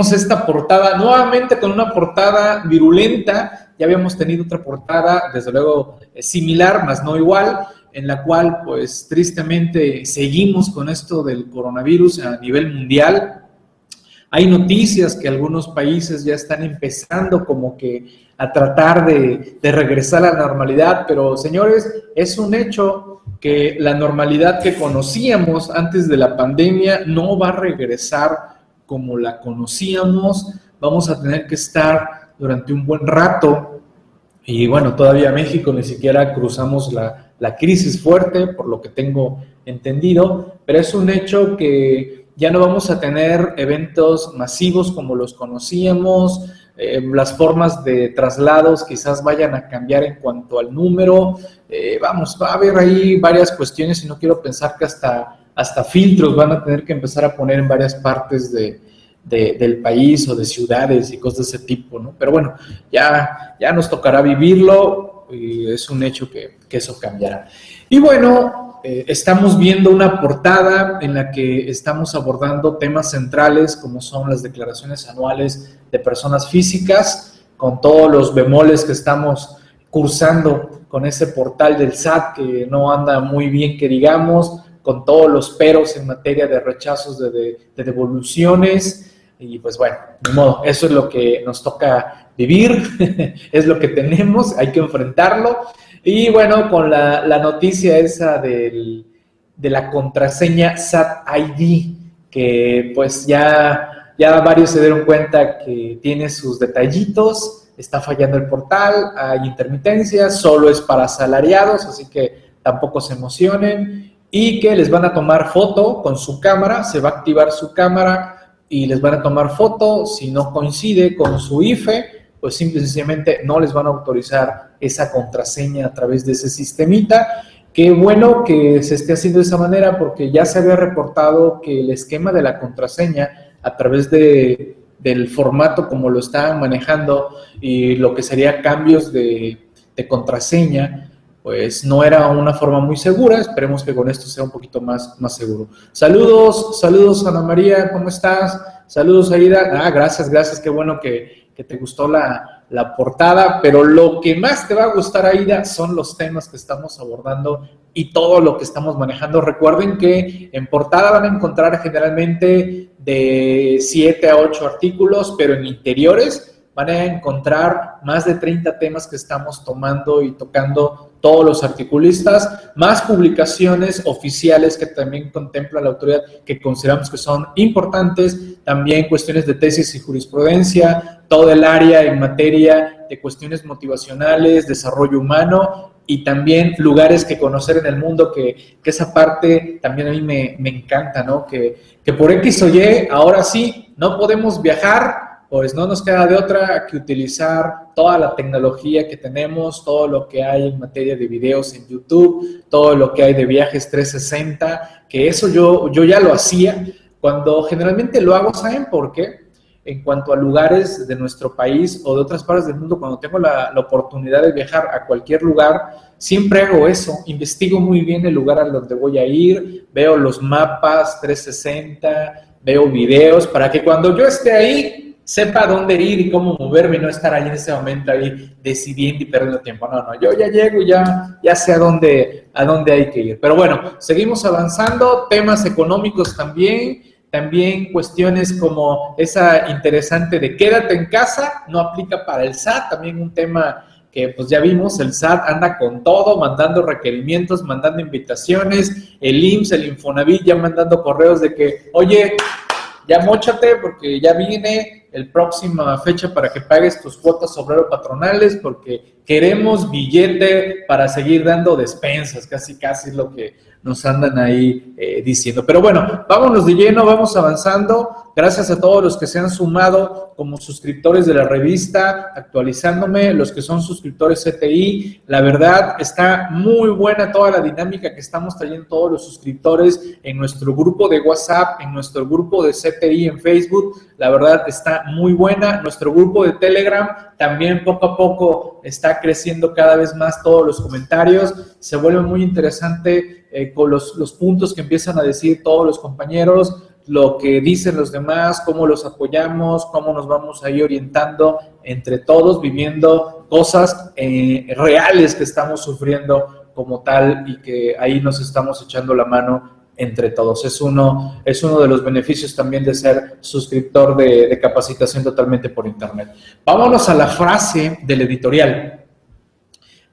esta portada nuevamente con una portada virulenta. Ya habíamos tenido otra portada, desde luego eh, similar, más no igual, en la cual pues tristemente seguimos con esto del coronavirus a nivel mundial. Hay noticias que algunos países ya están empezando como que a tratar de, de regresar a la normalidad, pero señores, es un hecho que la normalidad que conocíamos antes de la pandemia no va a regresar como la conocíamos, vamos a tener que estar durante un buen rato. Y bueno, todavía México ni siquiera cruzamos la, la crisis fuerte, por lo que tengo entendido, pero es un hecho que ya no vamos a tener eventos masivos como los conocíamos, eh, las formas de traslados quizás vayan a cambiar en cuanto al número, eh, vamos, va a haber ahí varias cuestiones y no quiero pensar que hasta hasta filtros van a tener que empezar a poner en varias partes de, del país o de ciudades y cosas de ese tipo, ¿no? Pero bueno, ya, ya nos tocará vivirlo y es un hecho que, que eso cambiará. Y bueno, eh, estamos viendo una portada en la que estamos abordando temas centrales como son las declaraciones anuales de personas físicas, con todos los bemoles que estamos cursando con ese portal del SAT que no anda muy bien que digamos, con todos los peros en materia de rechazos de, devoluciones. Y pues bueno, de modo, eso es lo que nos toca vivir, es lo que tenemos, hay que enfrentarlo. Y bueno, con la, noticia esa del, de la contraseña SAT ID, que pues ya, ya varios se dieron cuenta que tiene sus detallitos, está fallando el portal, hay intermitencias, solo es para asalariados, así que tampoco se emocionen y que les van a tomar foto con su cámara, se va a activar su cámara y les van a tomar foto, si no coincide con su IFE, pues simple y sencillamente no les van a autorizar esa contraseña a través de ese sistemita. Qué bueno que se esté haciendo de esa manera porque ya se había reportado que el esquema de la contraseña a través de, del formato como lo estaban manejando y lo que sería cambios de, de contraseña, pues no era una forma muy segura. Esperemos que con esto sea un poquito más, más seguro. Saludos, saludos Ana María, ¿cómo estás? Saludos Aida. Ah, gracias, gracias, qué bueno que, te gustó la, la, portada, pero lo que más te va a gustar Aida son los temas que estamos abordando y todo lo que estamos manejando. Recuerden que en portada van a encontrar generalmente de 7 a 8 artículos, pero en interiores van a encontrar más de 30 temas que estamos tomando y tocando todos los articulistas, más publicaciones oficiales que también contempla la autoridad que consideramos que son importantes, también cuestiones de tesis y jurisprudencia, todo el área en materia de cuestiones motivacionales, desarrollo humano y también lugares que conocer en el mundo, que, esa parte también a mí me, me encanta, ¿no? Que, que por X o Y, ahora sí, no podemos viajar, pues no nos queda de otra que utilizar toda la tecnología que tenemos, todo lo que hay en materia de videos en YouTube, todo lo que hay de viajes 360, que eso yo, yo ya lo hacía. Cuando generalmente lo hago, ¿saben por qué? En cuanto a lugares de nuestro país o de otras partes del mundo, cuando tengo la, la oportunidad de viajar a cualquier lugar, siempre hago eso, investigo muy bien el lugar a donde voy a ir, veo los mapas 360, veo videos, para que cuando yo esté ahí, sepa dónde ir y cómo moverme y no estar ahí en ese momento ahí decidiendo y perdiendo tiempo. No, no, yo ya llego y ya, ya sé a dónde, a dónde hay que ir. Pero bueno, seguimos avanzando, temas económicos también, también cuestiones como esa interesante de quédate en casa, no aplica para el SAT, también un tema que pues ya vimos, el SAT anda con todo, mandando requerimientos, mandando invitaciones, el IMSS, el Infonavit ya mandando correos de que, oye, ya mochate porque ya viene el próxima fecha para que pagues tus cuotas obrero patronales porque queremos billete para seguir dando despensas, casi casi es lo que nos andan ahí eh, diciendo. Pero bueno, vámonos de lleno, vamos avanzando. Gracias a todos los que se han sumado como suscriptores de la revista, actualizándome, los que son suscriptores CTI. La verdad, está muy buena toda la dinámica que estamos trayendo todos los suscriptores en nuestro grupo de WhatsApp, en nuestro grupo de CTI en Facebook. La verdad, está muy buena. Nuestro grupo de Telegram también poco a poco está creciendo cada vez más todos los comentarios. Se vuelve muy interesante eh, con los, puntos que empiezan a decir todos los compañeros. Lo que dicen los demás, cómo los apoyamos, cómo nos vamos ahí orientando entre todos, viviendo cosas eh, reales que estamos sufriendo como tal y que ahí nos estamos echando la mano entre todos. Es uno, es uno de los beneficios también de ser suscriptor de, de capacitación totalmente por Internet. Vámonos a la frase del editorial.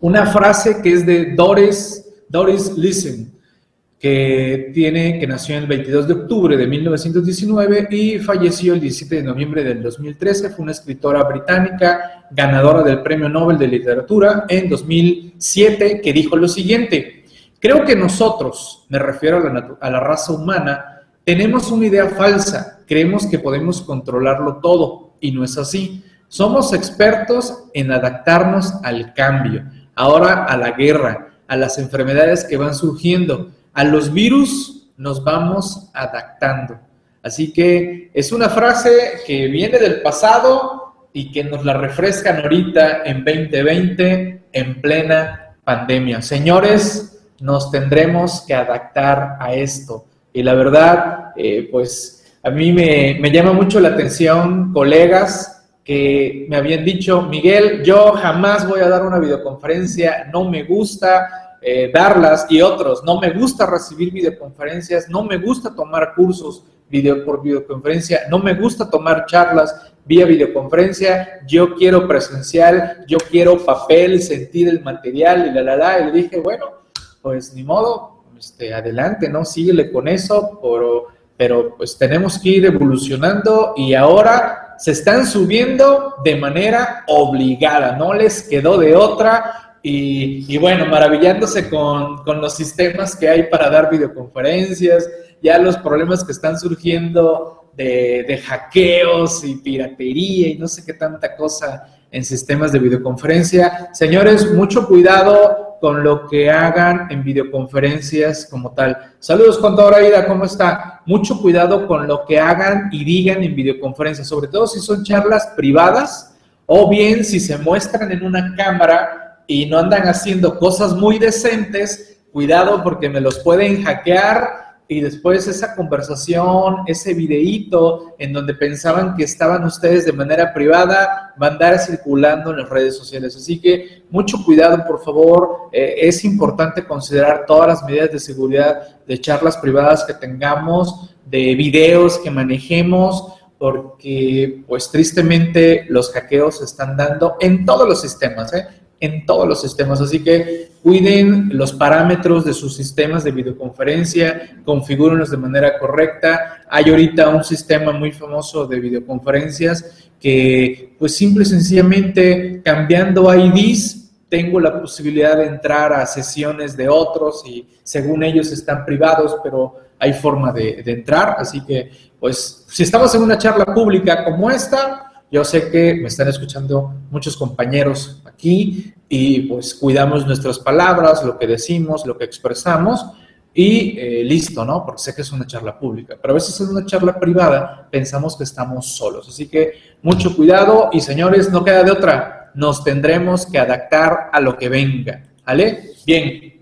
Una frase que es de Doris, Doris Listen que tiene, que nació el 22 de octubre de 1919 y falleció el 17 de noviembre del 2013. Fue una escritora británica, ganadora del Premio Nobel de Literatura en 2007, que dijo lo siguiente, creo que nosotros, me refiero a la, a la raza humana, tenemos una idea falsa, creemos que podemos controlarlo todo y no es así. Somos expertos en adaptarnos al cambio, ahora a la guerra, a las enfermedades que van surgiendo a los virus nos vamos adaptando. Así que es una frase que viene del pasado y que nos la refrescan ahorita en 2020 en plena pandemia. Señores, nos tendremos que adaptar a esto. Y la verdad, eh, pues a mí me, me llama mucho la atención colegas que me habían dicho, Miguel, yo jamás voy a dar una videoconferencia, no me gusta, eh, darlas y otros. No me gusta recibir videoconferencias, no me gusta tomar cursos video por videoconferencia, no me gusta tomar charlas vía videoconferencia, yo quiero presencial, yo quiero papel, sentir el material y la la la. Y le dije, bueno, pues ni modo, este, adelante, ¿no? Síguele con eso, pero, pero pues tenemos que ir evolucionando y ahora se están subiendo de manera obligada, no les quedó de otra y, bueno, maravillándose con, los sistemas que hay para dar videoconferencias, ya los problemas que están surgiendo de, de, hackeos y piratería y no sé qué tanta cosa en sistemas de videoconferencia. Señores, mucho cuidado con lo que hagan en videoconferencias como tal. Saludos, contadora Ida, ¿cómo está? Mucho cuidado con lo que hagan y digan en videoconferencias, sobre todo si son charlas privadas o bien si se muestran en una cámara y no andan haciendo cosas muy decentes, cuidado porque me los pueden hackear y después esa conversación, ese videíto en donde pensaban que estaban ustedes de manera privada, va a andar circulando en las redes sociales. Así que mucho cuidado, por favor. Eh, es importante considerar todas las medidas de seguridad de charlas privadas que tengamos, de videos que manejemos, porque pues tristemente los hackeos se están dando en todos los sistemas, ¿eh? En todos los sistemas. Así que cuiden los parámetros de sus sistemas de videoconferencia, configúrenlos de manera correcta. Hay ahorita un sistema muy famoso de videoconferencias que pues simple y sencillamente cambiando IDs tengo la posibilidad de entrar a sesiones de otros y según ellos están privados, pero hay forma de, de entrar. Así que pues si estamos en una charla pública como esta, yo sé que me están escuchando muchos compañeros aquí y pues cuidamos nuestras palabras, lo que decimos, lo que expresamos y eh, listo, ¿no? Porque sé que es una charla pública, pero a veces en una charla privada pensamos que estamos solos. Así que mucho cuidado y señores, no queda de otra, nos tendremos que adaptar a lo que venga, ¿vale? Bien,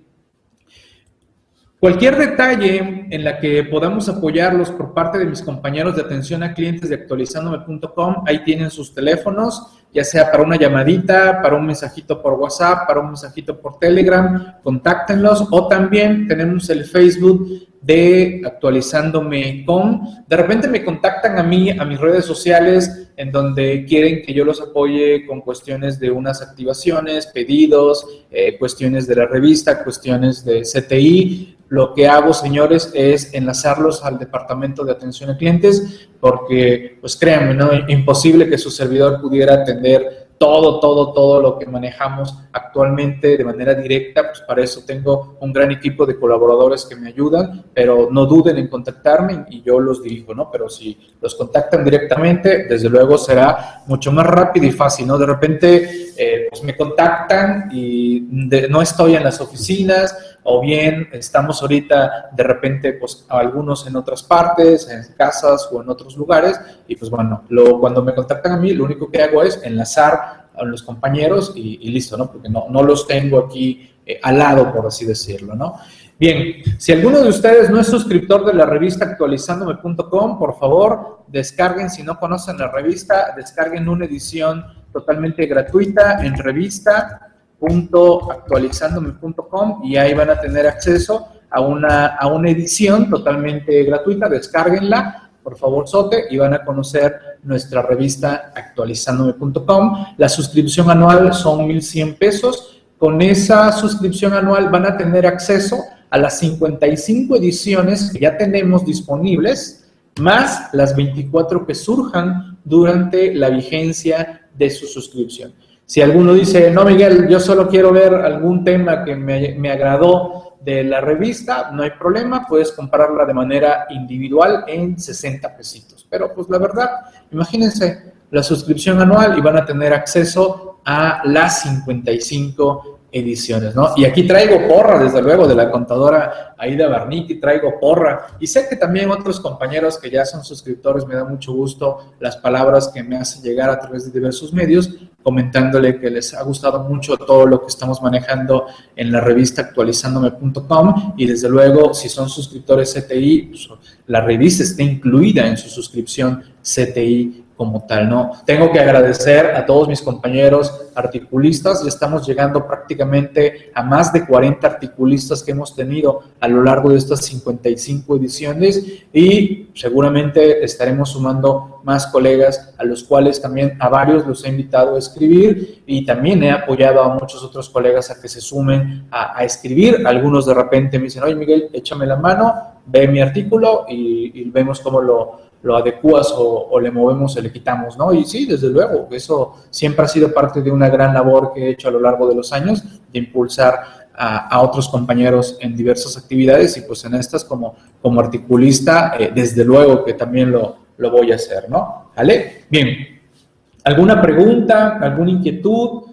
Cualquier detalle en la que podamos apoyarlos por parte de mis compañeros de atención a clientes de actualizandome.com, ahí tienen sus teléfonos, ya sea para una llamadita, para un mensajito por WhatsApp, para un mensajito por Telegram, contáctenlos o también tenemos el Facebook de actualizándome con. De repente me contactan a mí, a mis redes sociales, en donde quieren que yo los apoye con cuestiones de unas activaciones, pedidos, eh, cuestiones de la revista, cuestiones de CTI lo que hago, señores, es enlazarlos al departamento de atención a clientes, porque, pues créanme, ¿no? Imposible que su servidor pudiera atender todo, todo, todo lo que manejamos actualmente de manera directa, pues para eso tengo un gran equipo de colaboradores que me ayudan, pero no duden en contactarme y yo los dirijo, ¿no? Pero si los contactan directamente, desde luego será mucho más rápido y fácil, ¿no? De repente, eh, pues me contactan y no estoy en las oficinas o bien estamos ahorita de repente, pues algunos en otras partes, en casas o en otros lugares, y pues bueno, lo, cuando me contactan a mí, lo único que hago es enlazar a los compañeros y, listo, ¿no? Porque no, no los tengo aquí eh, al lado, por así decirlo, ¿no? Bien, si alguno de ustedes no es suscriptor de la revista actualizándome.com, por favor, descarguen, si no conocen la revista, descarguen una edición totalmente gratuita en revista.actualizándome.com y ahí van a tener acceso a una, a una edición totalmente gratuita, descárguenla, por favor, Sote, y van a conocer nuestra revista actualizándome.com. La suscripción anual son 1.100 pesos. Con esa suscripción anual van a tener acceso a las 55 ediciones que ya tenemos disponibles, más las 24 que surjan durante la vigencia de su suscripción. Si alguno dice, no, Miguel, yo solo quiero ver algún tema que me, me agradó de la revista, no hay problema, puedes comprarla de manera individual en 60 pesitos. Pero pues la verdad, imagínense la suscripción anual y van a tener acceso a las 55 ediciones, ¿no? Y aquí traigo porra, desde luego, de la contadora Aida Barniti, traigo porra. Y sé que también otros compañeros que ya son suscriptores, me da mucho gusto las palabras que me hacen llegar a través de diversos medios, comentándole que les ha gustado mucho todo lo que estamos manejando en la revista actualizándome.com y desde luego, si son suscriptores CTI, pues, la revista está incluida en su suscripción CTI como tal, ¿no? Tengo que agradecer a todos mis compañeros articulistas, ya estamos llegando prácticamente a más de 40 articulistas que hemos tenido a lo largo de estas 55 ediciones y seguramente estaremos sumando más colegas a los cuales también a varios los he invitado a escribir y también he apoyado a muchos otros colegas a que se sumen a, escribir. Algunos de repente me dicen, oye Miguel, échame la mano, ve mi artículo y vemos cómo lo lo adecuas o, le movemos o le quitamos, ¿no? Y sí, desde luego, eso siempre ha sido parte de una gran labor que he hecho a lo largo de los años, de impulsar a, otros compañeros en diversas actividades y pues en estas como, como articulista, eh, desde luego que también lo, lo voy a hacer, ¿no? ¿Vale? Bien. ¿Alguna pregunta, alguna inquietud?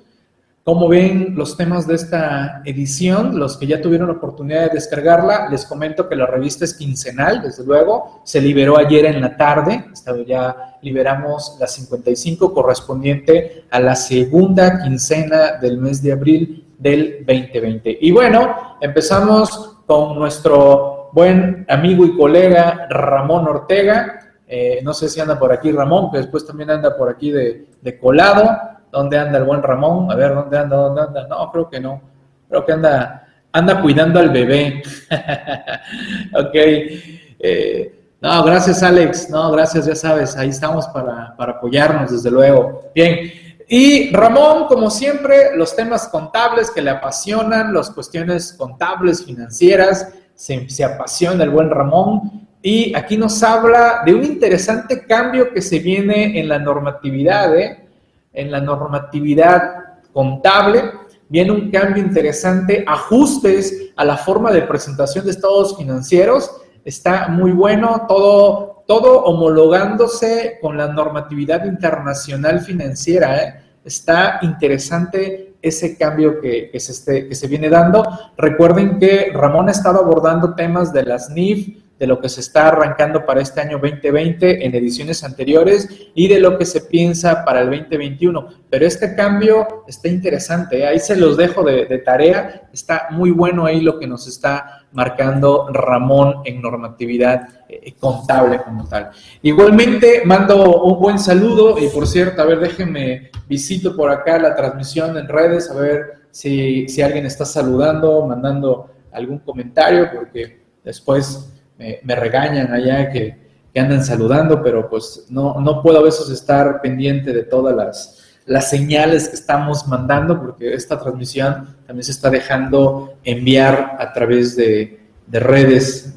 ¿Cómo ven los temas de esta edición? Los que ya tuvieron la oportunidad de descargarla, les comento que la revista es quincenal, desde luego. Se liberó ayer en la tarde, ya liberamos la 55 correspondiente a la segunda quincena del mes de abril del 2020. Y bueno, empezamos con nuestro buen amigo y colega Ramón Ortega. Eh, no sé si anda por aquí Ramón, que después también anda por aquí de, de colado. ¿Dónde anda el buen Ramón? A ver, ¿dónde anda? ¿Dónde anda? No, creo que no. Creo que anda, anda cuidando al bebé. ok. Eh, no, gracias Alex. No, gracias, ya sabes, ahí estamos para, para apoyarnos, desde luego. Bien. Y Ramón, como siempre, los temas contables que le apasionan, las cuestiones contables, financieras, se, se, apasiona el buen Ramón. Y aquí nos habla de un interesante cambio que se viene en la normatividad, ¿eh? En la normatividad contable, viene un cambio interesante, ajustes a la forma de presentación de estados financieros, está muy bueno, todo, todo homologándose con la normatividad internacional financiera, ¿eh? está interesante ese cambio que, se que se viene dando. Recuerden que Ramón ha estado abordando temas de las NIF, de lo que se está arrancando para este año 2020 en ediciones anteriores y de lo que se piensa para el 2021. Pero este cambio está interesante, ¿eh? ahí se los dejo de, tarea, está muy bueno ahí lo que nos está marcando Ramón en normatividad eh, contable como tal. Igualmente mando un buen saludo y por cierto, a ver, déjenme visito por acá la transmisión en redes, a ver si, si alguien está saludando, mandando algún comentario, porque después me, regañan allá que, andan saludando, pero pues no, no puedo a veces estar pendiente de todas las, las señales que estamos mandando, porque esta transmisión también se está dejando enviar a través de, redes,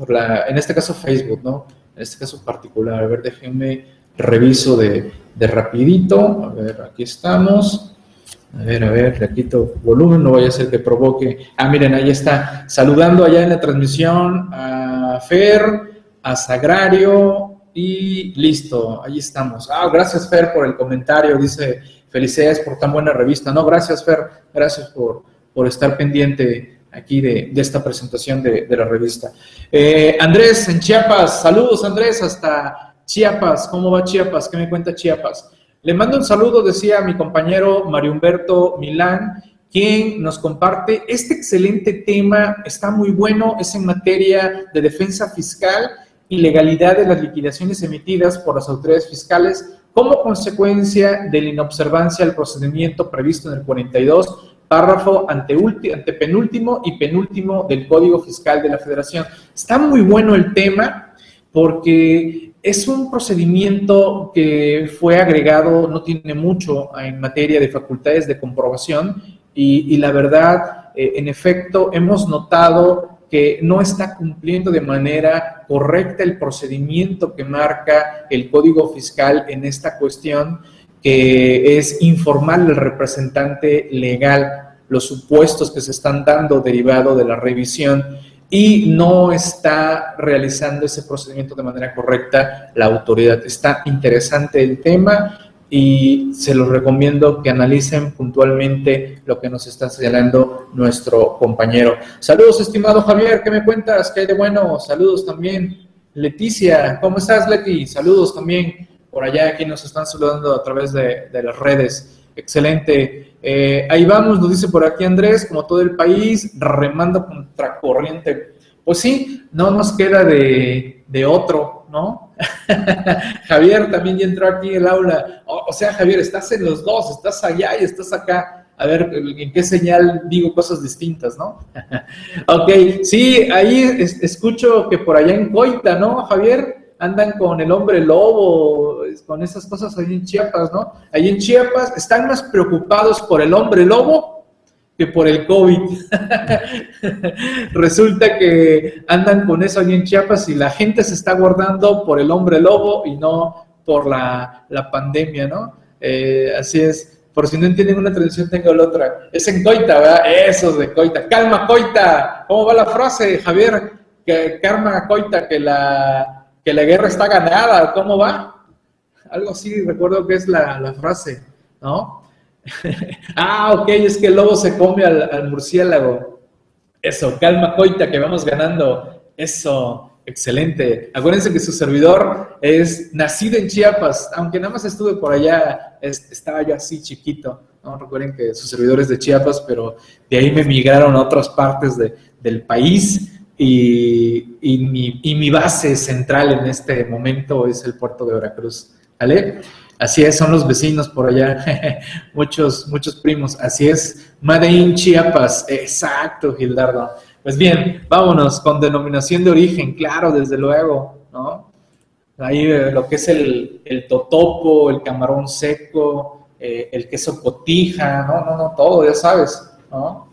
en este caso Facebook, ¿no? En este caso particular. A ver, déjenme reviso de, de rapidito. A ver, aquí estamos. A ver, a ver, le quito volumen, no vaya a ser que provoque. Ah, miren, ahí está. Saludando allá en la transmisión a Fer, a Sagrario y listo, ahí estamos. Ah, gracias Fer por el comentario, dice felicidades por tan buena revista. No, gracias Fer, gracias por, por estar pendiente aquí de, esta presentación de, la revista. Eh, Andrés, en Chiapas, saludos Andrés, hasta Chiapas. ¿Cómo va Chiapas? ¿Qué me cuenta Chiapas? Le mando un saludo, decía mi compañero Mario Humberto Milán, quien nos comparte este excelente tema. Está muy bueno, es en materia de defensa fiscal y legalidad de las liquidaciones emitidas por las autoridades fiscales como consecuencia de la inobservancia del procedimiento previsto en el 42, párrafo ante, penúltimo y penúltimo del Código Fiscal de la Federación. Está muy bueno el tema porque es un procedimiento que fue agregado, no tiene mucho en materia de facultades de comprobación y, la verdad, eh, en efecto, hemos notado que no está cumpliendo de manera correcta el procedimiento que marca el Código Fiscal en esta cuestión, que es informar al representante legal. Los supuestos que se están dando derivado de la revisión y no está realizando ese procedimiento de manera correcta la autoridad. Está interesante el tema y se los recomiendo que analicen puntualmente lo que nos está señalando nuestro compañero. Saludos, estimado Javier, ¿qué me cuentas? ¿Qué hay de bueno? Saludos también. Leticia, ¿cómo estás, Leti? Saludos también por allá, aquí nos están saludando a través de, las redes. Excelente. Eh, ahí vamos, nos dice por aquí Andrés, como todo el país, remando contra corriente. Pues sí, no nos queda de, de otro, ¿no? Javier también ya entró aquí en el aula. O, sea, Javier, estás en los dos, estás allá y estás acá. A ver, ¿en qué señal digo cosas distintas, no? ok, sí, ahí escucho que por allá en Coita, ¿no, Javier? Andan con el hombre lobo, con esas cosas ahí en Chiapas, ¿no? Ahí en Chiapas están más preocupados por el hombre lobo que por el COVID. Resulta que andan con eso ahí en Chiapas y la gente se está guardando por el hombre lobo y no por la, pandemia, ¿no? Eh, así es. Por si no entienden una tradición, tengo la otra. Es en Coita, ¿verdad? Eso es de Coita. Calma, Coita. ¿Cómo va la frase, Javier? Que calma, Coita, que la, que la guerra está ganada. ¿Cómo va? Algo así, recuerdo que es la, la frase, ¿no? ah, ok, es que el lobo se come al, murciélago. Eso, calma, coita, que vamos ganando. Eso, excelente. Acuérdense que su servidor es nacido en Chiapas, aunque nada más estuve por allá, estaba yo así chiquito. ¿no? Recuerden que su servidor es de Chiapas, pero de ahí me migraron a otras partes del país. Y, mi, y mi base central en este momento es el puerto de Veracruz. ¿Vale? Así es, son los vecinos por allá, muchos, muchos primos. Así es, Made Chiapas, exacto, Gildardo. Pues bien, vámonos con denominación de origen, claro, desde luego, ¿no? Ahí eh, lo que es el, totopo, el camarón seco, eh, el queso cotija, no, no, no, todo, ya sabes, ¿no?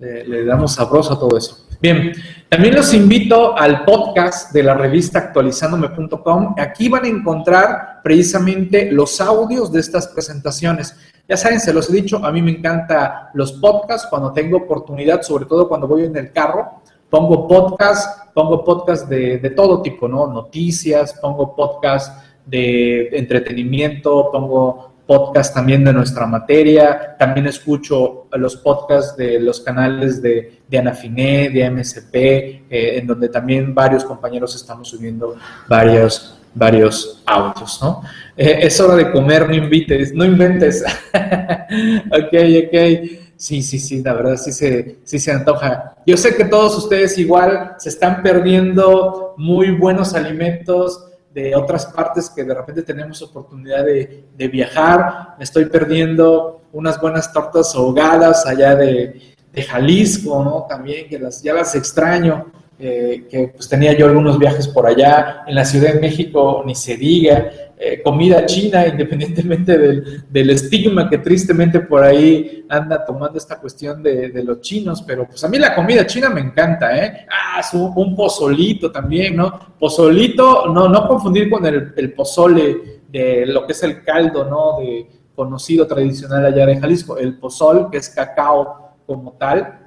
le damos sabroso a todo eso. Bien, también los invito al podcast de la revista actualizándome.com. Aquí van a encontrar precisamente los audios de estas presentaciones. Ya saben, se los he dicho, a mí me encantan los podcasts cuando tengo oportunidad, sobre todo cuando voy en el carro. Pongo podcast, pongo podcast de, de todo tipo, ¿no? Noticias, pongo podcast de entretenimiento, pongo podcast también de nuestra materia, también escucho los podcasts de los canales de, de Anafiné, de MSP, eh, en donde también varios compañeros estamos subiendo varios, varios autos, ¿no? Eh, es hora de comer, no invites, no inventes. ok, ok. Sí, sí, sí, la verdad sí se, sí se antoja. Yo sé que todos ustedes igual se están perdiendo muy buenos alimentos, de otras partes que de repente tenemos oportunidad de, viajar. Me estoy perdiendo unas buenas tortas ahogadas allá de, Jalisco, ¿no? También, que las, ya las extraño, eh, que pues tenía yo algunos viajes por allá. En la Ciudad de México, ni se diga. Eh, comida china, independientemente del, estigma que tristemente por ahí anda tomando esta cuestión de, los chinos, pero pues a mí la comida china me encanta, ¿eh? Ah, un, pozolito también, ¿no? Pozolito, no, no confundir con el, pozole de lo que es el caldo, ¿no? De conocido tradicional allá de Jalisco, el pozol, que es cacao como tal,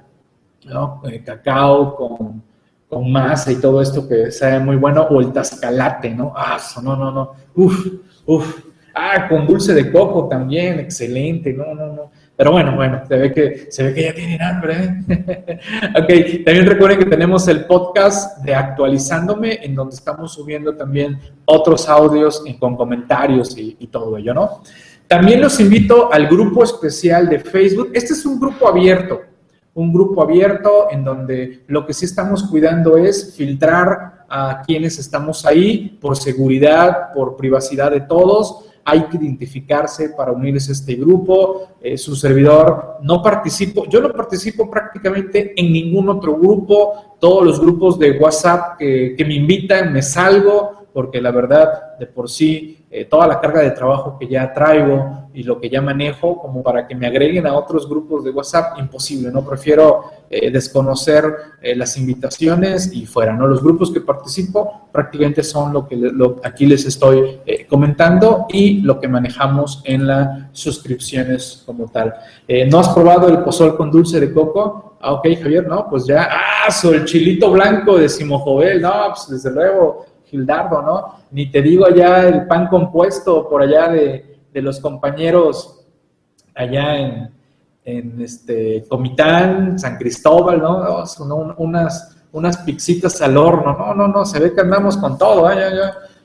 ¿no? Eh, cacao con con masa y todo esto que sabe muy bueno, o el tascalate, ¿no? Ah, no, no, no, uf, uf. Ah, con dulce de coco también, excelente, no, no, no. Pero bueno, bueno, se ve que, se ve que ya tienen hambre. ¿eh? ok, también recuerden que tenemos el podcast de Actualizándome, en donde estamos subiendo también otros audios con comentarios y, y todo ello, ¿no? También los invito al grupo especial de Facebook. Este es un grupo abierto, un grupo abierto en donde lo que sí estamos cuidando es filtrar a quienes estamos ahí por seguridad, por privacidad de todos hay que identificarse para unirse a este grupo. Eh, su servidor no participo, yo no participo prácticamente en ningún otro grupo. Todos los grupos de WhatsApp que, que me invitan me salgo porque la verdad de por sí eh, toda la carga de trabajo que ya traigo y lo que ya manejo, como para que me agreguen a otros grupos de WhatsApp, imposible, ¿no? Prefiero eh, desconocer eh, las invitaciones y fuera, ¿no? Los grupos que participo prácticamente son lo que aquí les estoy comentando y lo que manejamos en las suscripciones como tal. ¿No has probado el pozol con dulce de coco? Ah, ok, Javier, no, pues ya, ah, el chilito blanco de Simojovel, no, pues desde luego, Gildardo, ¿no? Ni te digo allá el pan compuesto por allá de, los compañeros allá en, en, este Comitán, San Cristóbal, ¿no? Son unas, unas pixitas al horno, no, no, no, se ve que andamos con todo, ¿eh?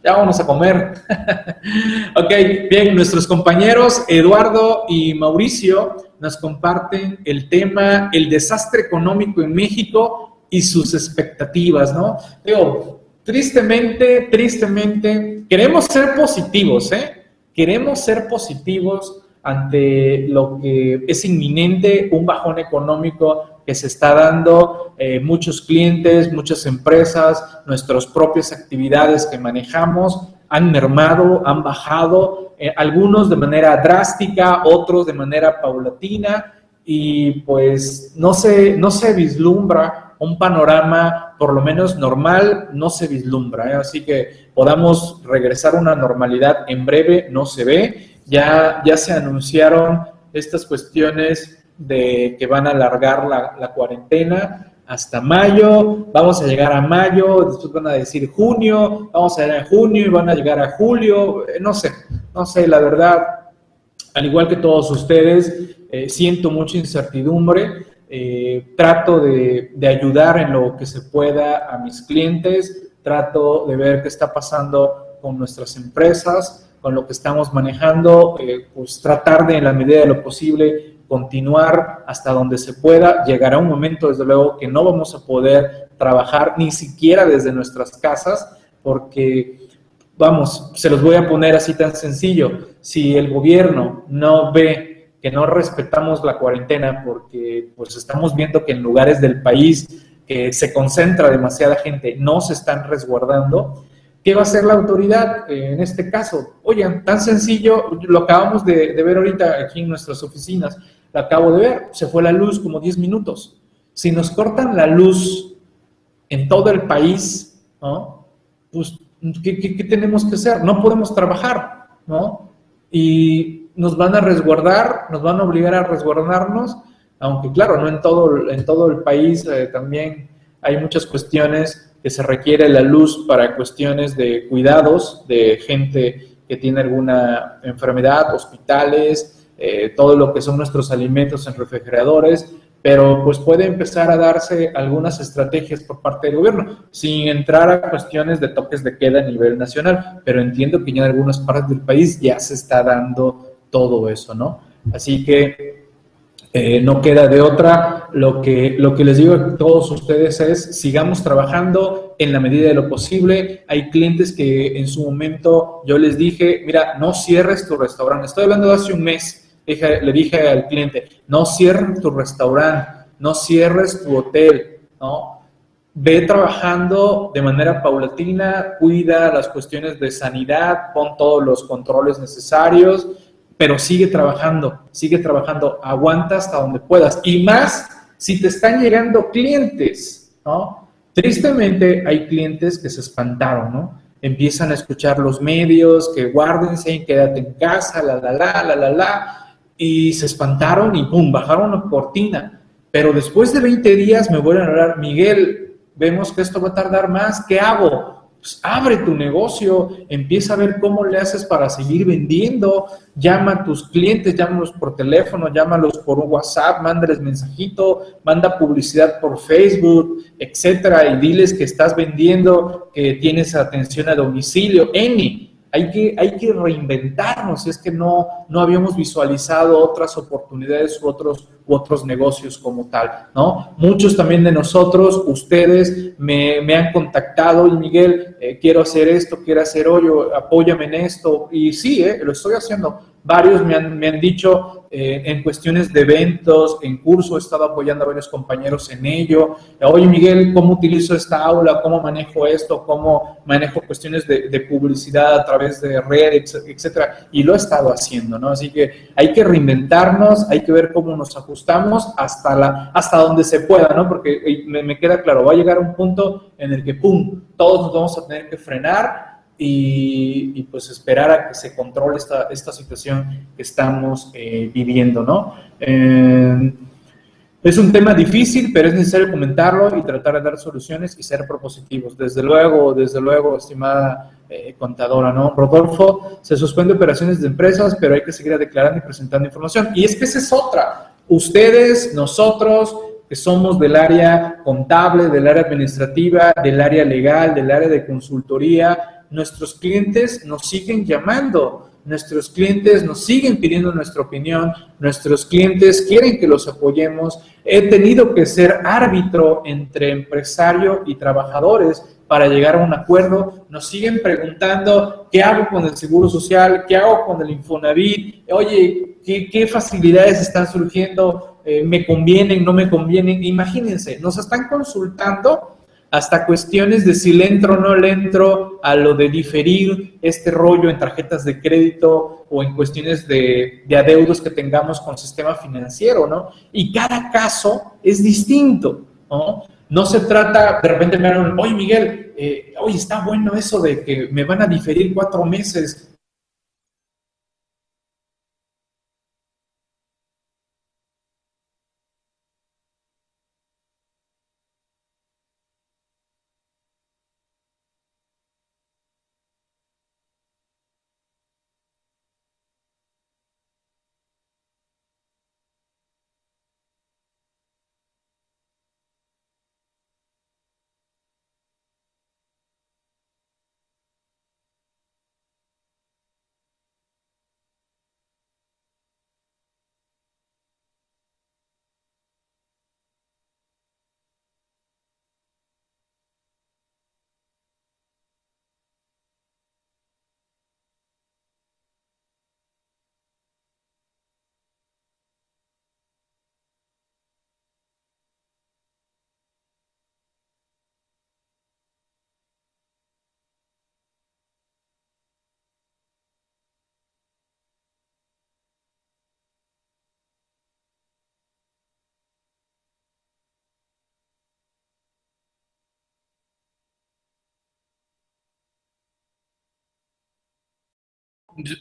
ya vamos a comer. ok, bien, nuestros compañeros Eduardo y Mauricio nos comparten el tema, el desastre económico en México y sus expectativas, ¿no? Digo, tristemente, tristemente, queremos ser positivos, ¿eh? Queremos ser positivos ante lo que es inminente, un bajón económico que se está dando, eh, muchos clientes, muchas empresas, nuestras propias actividades que manejamos han mermado, han bajado, eh, algunos de manera drástica, otros de manera paulatina, y pues no se, no se vislumbra un panorama por lo menos normal no se vislumbra, ¿eh? así que podamos regresar a una normalidad en breve, no se ve. Ya, ya se anunciaron estas cuestiones de que van a alargar la, cuarentena hasta mayo, vamos a llegar a mayo, después van a decir junio, vamos a llegar a junio y van a llegar a julio, eh, no sé, no sé, la verdad, al igual que todos ustedes, eh, siento mucha incertidumbre, eh, trato de, ayudar en lo que se pueda a mis clientes, trato de ver qué está pasando con nuestras empresas, con lo que estamos manejando, eh, pues tratar de en la medida de lo posible continuar hasta donde se pueda. Llegará un momento, desde luego, que no vamos a poder trabajar ni siquiera desde nuestras casas, porque, vamos, se los voy a poner así tan sencillo, si el gobierno no ve que no respetamos la cuarentena porque pues estamos viendo que en lugares del país que se concentra demasiada gente no se están resguardando, ¿qué va a hacer la autoridad en este caso? Oigan, tan sencillo, lo acabamos de, ver ahorita aquí en nuestras oficinas, lo acabo de ver, se fue la luz como 10 minutos. Si nos cortan la luz en todo el país, ¿no? Pues, ¿qué, qué tenemos que hacer? No podemos trabajar, ¿no? Y nos van a resguardar, nos van a obligar a resguardarnos, aunque claro, no en todo, en todo el país eh, también hay muchas cuestiones que se requiere la luz para cuestiones de cuidados de gente que tiene alguna enfermedad, hospitales, eh, todo lo que son nuestros alimentos en refrigeradores, pero pues puede empezar a darse algunas estrategias por parte del gobierno, sin entrar a cuestiones de toques de queda a nivel nacional, pero entiendo que ya en algunas partes del país ya se está dando todo eso, ¿no? Así que eh, no queda de otra. Lo que, lo que les digo a todos ustedes es, sigamos trabajando en la medida de lo posible. Hay clientes que en su momento yo les dije, mira, no cierres tu restaurante. Estoy hablando de hace un mes. le dije al cliente, no cierres tu restaurante, no cierres tu hotel, ¿no? Ve trabajando de manera paulatina, cuida las cuestiones de sanidad, pon todos los controles necesarios, pero sigue trabajando, sigue trabajando, aguanta hasta donde puedas. Y más si te están llegando clientes, ¿no? Tristemente hay clientes que se espantaron, ¿no? Empiezan a escuchar los medios, que guárdense, quédate en casa, la, la, la, la, la, la, y se espantaron y pum, bajaron la cortina. Pero después de 20 días me vuelven a hablar, Miguel, vemos que esto va a tardar más, ¿qué hago? Pues abre tu negocio, empieza a ver cómo le haces para seguir vendiendo, llama a tus clientes, llámalos por teléfono, llámalos por WhatsApp, mándales mensajito, manda publicidad por Facebook, etcétera, y diles que estás vendiendo, que tienes atención a domicilio, N. hay que, hay que reinventarnos, es que no, no habíamos visualizado otras oportunidades u otros, u otros negocios como tal, ¿no? Muchos también de nosotros, ustedes me, me han contactado y Miguel, eh, quiero hacer esto, quiero hacer hoyo, apóyame en esto, y sí, eh, lo estoy haciendo. Varios me han, me han dicho, eh, en cuestiones de eventos, en curso, he estado apoyando a varios compañeros en ello. Oye, Miguel, ¿cómo utilizo esta aula? ¿Cómo manejo esto? ¿Cómo manejo cuestiones de, publicidad a través de redes, etcétera? Y lo he estado haciendo, ¿no? Así que hay que reinventarnos, hay que ver cómo nos ajustamos hasta, la, hasta donde se pueda, ¿no? Porque me, me queda claro, va a llegar un punto en el que, ¡pum!, todos nos vamos a tener que frenar y, pues esperar a que se controle esta, esta situación que estamos eh, viviendo, ¿no? Eh, es un tema difícil, pero es necesario comentarlo y tratar de dar soluciones y ser propositivos. Desde luego, desde luego, estimada eh, contadora, ¿no? Rodolfo, se suspende operaciones de empresas, pero hay que seguir declarando y presentando información. Y es que esa es otra. Ustedes, nosotros, que somos del área contable, del área administrativa, del área legal, del área de consultoría, nuestros clientes nos siguen llamando, nuestros clientes nos siguen pidiendo nuestra opinión, nuestros clientes quieren que los apoyemos. He tenido que ser árbitro entre empresario y trabajadores para llegar a un acuerdo. Nos siguen preguntando qué hago con el Seguro Social, qué hago con el Infonavit, oye, qué, facilidades están surgiendo, eh, me convienen, no me convienen. Imagínense, nos están consultando hasta cuestiones de si le entro o no le entro a lo de diferir este rollo en tarjetas de crédito o en cuestiones de, adeudos que tengamos con sistema financiero, ¿no? Y cada caso es distinto, ¿no? No se trata, de repente me hablan, oye Miguel, eh, oye, está bueno eso de que me van a diferir cuatro meses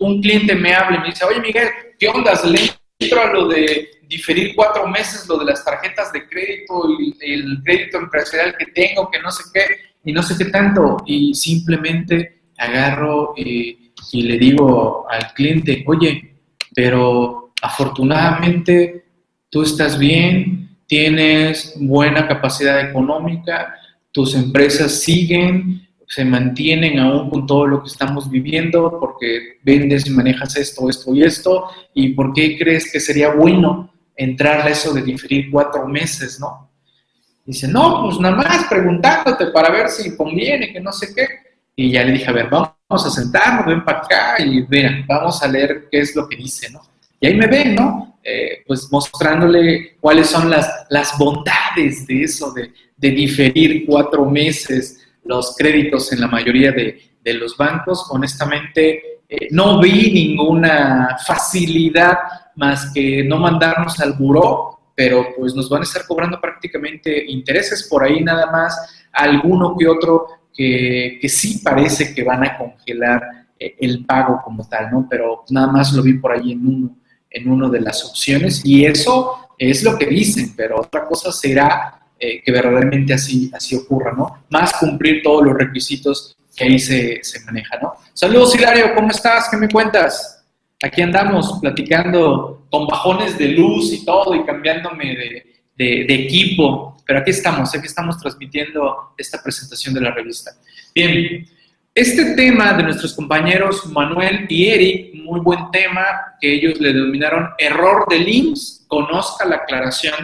un cliente me habla y me dice, oye Miguel, ¿qué onda? ¿Se le entro a lo de diferir cuatro meses, lo de las tarjetas de crédito y el crédito empresarial que tengo, que no sé qué, y no sé qué tanto? Y simplemente agarro eh, y le digo al cliente, oye, pero afortunadamente tú estás bien, tienes buena capacidad económica, tus empresas siguen, se mantienen aún con todo lo que estamos viviendo, porque vendes y manejas esto, esto y esto, y por qué crees que sería bueno entrar a eso de diferir cuatro meses, ¿no? Dice, no, pues nada más preguntándote para ver si conviene, que no sé qué. Y ya le dije, a ver, vamos a sentarnos, ven para acá y vean, vamos a leer qué es lo que dice, ¿no? Y ahí me ven, ¿no? Eh, pues mostrándole cuáles son las, las bondades de eso, de, de diferir cuatro meses, los créditos en la mayoría de, los bancos. Honestamente, eh, no vi ninguna facilidad más que no mandarnos al buró, pero pues nos van a estar cobrando prácticamente intereses por ahí nada más, alguno que otro que, sí parece que van a congelar eh, el pago como tal, ¿no? Pero nada más lo vi por ahí en uno, en uno de las opciones y eso es lo que dicen, pero otra cosa será eh, que verdaderamente así, así ocurra, ¿no? Más cumplir todos los requisitos que ahí se, se maneja, ¿no? Saludos, Hilario, ¿cómo estás? ¿Qué me cuentas? Aquí andamos platicando con bajones de luz y todo y cambiándome de, de, equipo, pero aquí estamos, aquí estamos transmitiendo esta presentación de la revista. Bien, Este tema de nuestros compañeros Manuel y Eric, muy buen tema, que ellos le denominaron error del IMSS, conozca la aclaración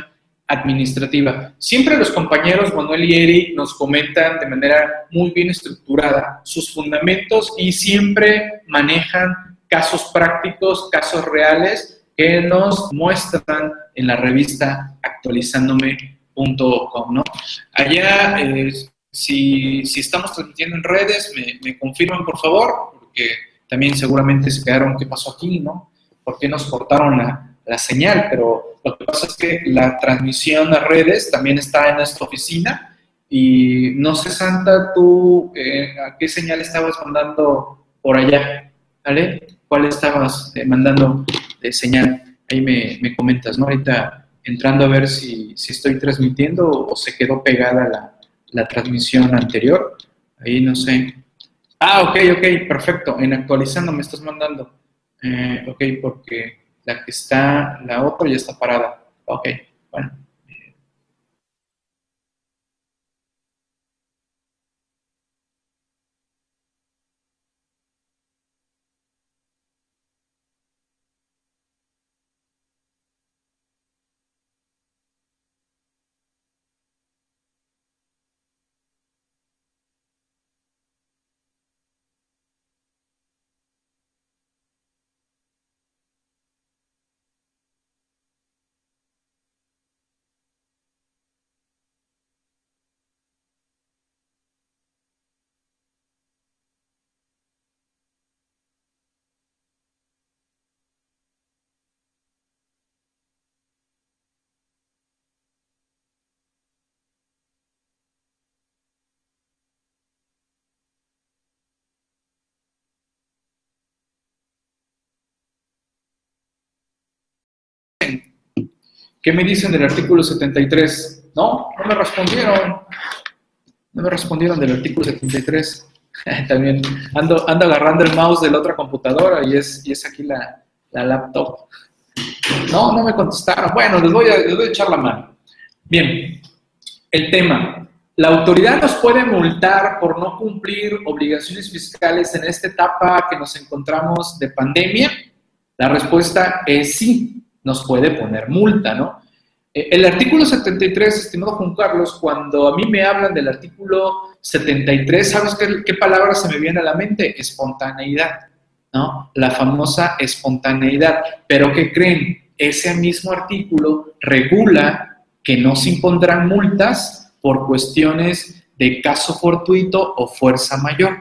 administrativa. Siempre los compañeros Manuel y Eric nos comentan de manera muy bien estructurada sus fundamentos y siempre manejan casos prácticos, casos reales que nos muestran en la revista actualizándome.com. ¿no? Allá eh, si, estamos transmitiendo en redes, me, confirman por favor, porque también seguramente se quedaron, ¿qué pasó aquí? ¿No? ¿Por qué nos cortaron la, señal? Pero lo que pasa es que la transmisión a redes también está en esta oficina y no sé, Santa, tú, eh, ¿a qué señal estabas mandando por allá? ¿Vale? ¿Cuál estabas eh, mandando de señal? Ahí me, comentas, ¿no? Ahorita entrando a ver si, si estoy transmitiendo o se quedó pegada la, la transmisión anterior. Ahí no sé. Ah, ok, ok, perfecto. En actualizando me estás mandando. Eh, ok, porque la que está, la otra ya está parada. Ok, bueno. ¿Qué me dicen del artículo 73? No, no me respondieron. No me respondieron del artículo 73. También ando, ando agarrando el mouse de la otra computadora y es, y es aquí la, la laptop. No, no me contestaron. Bueno, les voy, a, les voy a echar la mano. Bien, el tema. ¿La autoridad nos puede multar por no cumplir obligaciones fiscales en esta etapa que nos encontramos de pandemia? La respuesta es sí nos puede poner multa, ¿no? Eh, el artículo 73, estimado Juan Carlos, cuando a mí me hablan del artículo 73, ¿sabes qué, qué palabra se me viene a la mente? Espontaneidad, ¿no? La famosa espontaneidad. Pero ¿qué creen? Ese mismo artículo regula que no se impondrán multas por cuestiones de caso fortuito o fuerza mayor.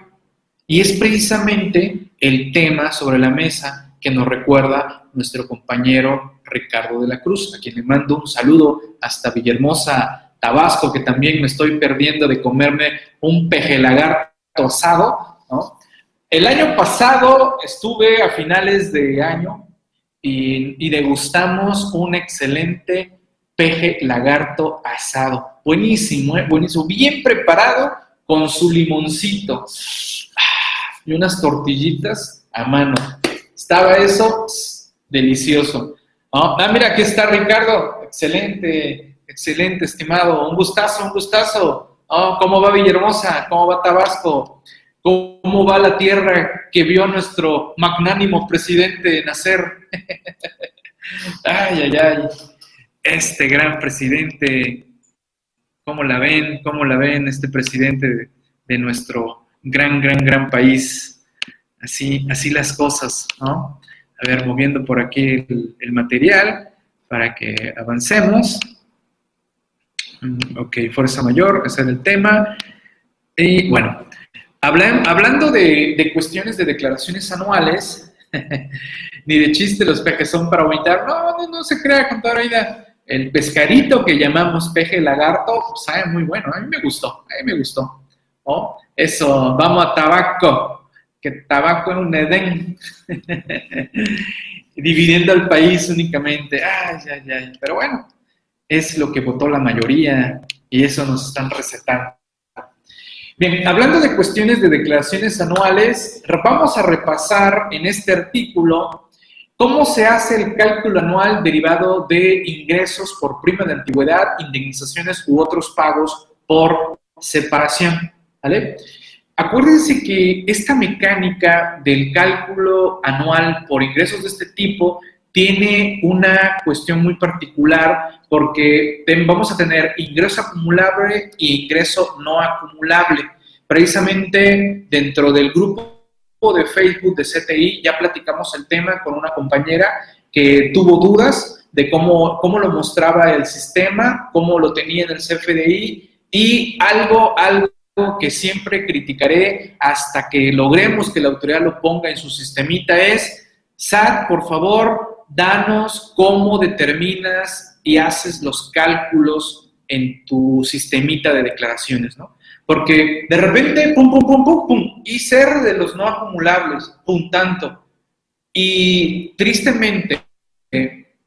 Y es precisamente el tema sobre la mesa que nos recuerda nuestro compañero Ricardo de la Cruz, a quien le mando un saludo hasta Villahermosa, Tabasco, que también me estoy perdiendo de comerme un peje lagarto asado. El año pasado estuve a finales de año y, y degustamos un excelente peje lagarto asado. Buenísimo, ¿eh? buenísimo, bien preparado con su limoncito ah, y unas tortillitas a mano. Estaba eso delicioso. Ah, mira, aquí está Ricardo. Excelente, excelente, estimado. Un gustazo, un gustazo. Oh, ¿Cómo va Villahermosa? ¿Cómo va Tabasco? ¿Cómo va la tierra que vio nuestro magnánimo presidente nacer? ay, ay, ay. Este gran presidente, ¿cómo la ven? ¿Cómo la ven este presidente de, de nuestro gran, gran, gran país? Así, así las cosas, ¿no? A ver, moviendo por aquí el, material para que avancemos. Mm, ok, fuerza mayor, ese es el tema. Y bueno, hablando de, cuestiones de declaraciones anuales, ni de chiste los pejes son para aumentar. No, no, no se crea, con toda vida. El pescadito que llamamos peje lagarto, sabe muy bueno. A mí me gustó, a mí me gustó. Oh, eso, vamos a tabaco que tabaco en un Edén, dividiendo al país únicamente. Ay, ay, ay. Pero bueno, es lo que votó la mayoría y eso nos están recetando. Bien, hablando de cuestiones de declaraciones anuales, vamos a repasar en este artículo cómo se hace el cálculo anual derivado de ingresos por prima de antigüedad, indemnizaciones u otros pagos por separación. ¿Vale? Acuérdense que esta mecánica del cálculo anual por ingresos de este tipo tiene una cuestión muy particular porque vamos a tener ingreso acumulable e ingreso no acumulable. Precisamente dentro del grupo de Facebook de CTI ya platicamos el tema con una compañera que tuvo dudas de cómo, cómo lo mostraba el sistema, cómo lo tenía en el CFDI y algo, algo que siempre criticaré hasta que logremos que la autoridad lo ponga en su sistemita es, SAT, por favor, danos cómo determinas y haces los cálculos en tu sistemita de declaraciones, ¿no? Porque de repente, pum, pum, pum, pum, pum, ser de los no acumulables, pum, tanto. Y tristemente,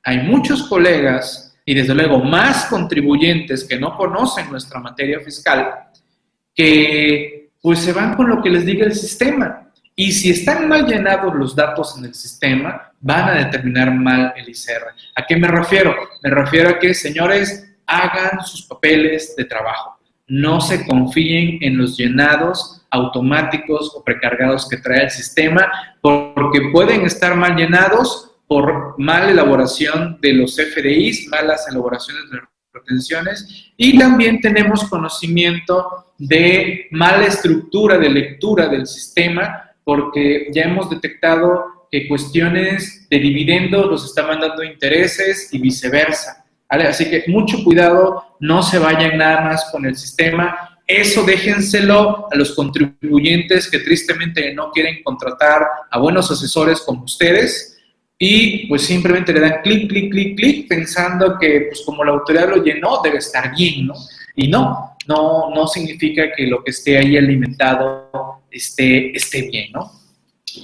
hay muchos colegas y desde luego más contribuyentes que no conocen nuestra materia fiscal, que pues se van con lo que les diga el sistema. Y si están mal llenados los datos en el sistema, van a determinar mal el ICR. ¿A qué me refiero? Me refiero a que, señores, hagan sus papeles de trabajo no se confíen en los llenados automáticos o precargados que trae el sistema, porque pueden estar mal llenados por mala elaboración de los FDIs, malas elaboraciones de retenciones, y también tenemos conocimiento de mala estructura de lectura del sistema, porque ya hemos detectado que cuestiones de dividendos los está mandando intereses y viceversa. Así que mucho cuidado, no se vayan nada más con el sistema. Eso déjenselo a los contribuyentes que tristemente no quieren contratar a buenos asesores como ustedes y pues simplemente le dan clic, clic, clic, clic pensando que pues como la autoridad lo llenó debe estar bien, ¿no? Y no, no, no significa que lo que esté ahí alimentado esté, esté bien, ¿no?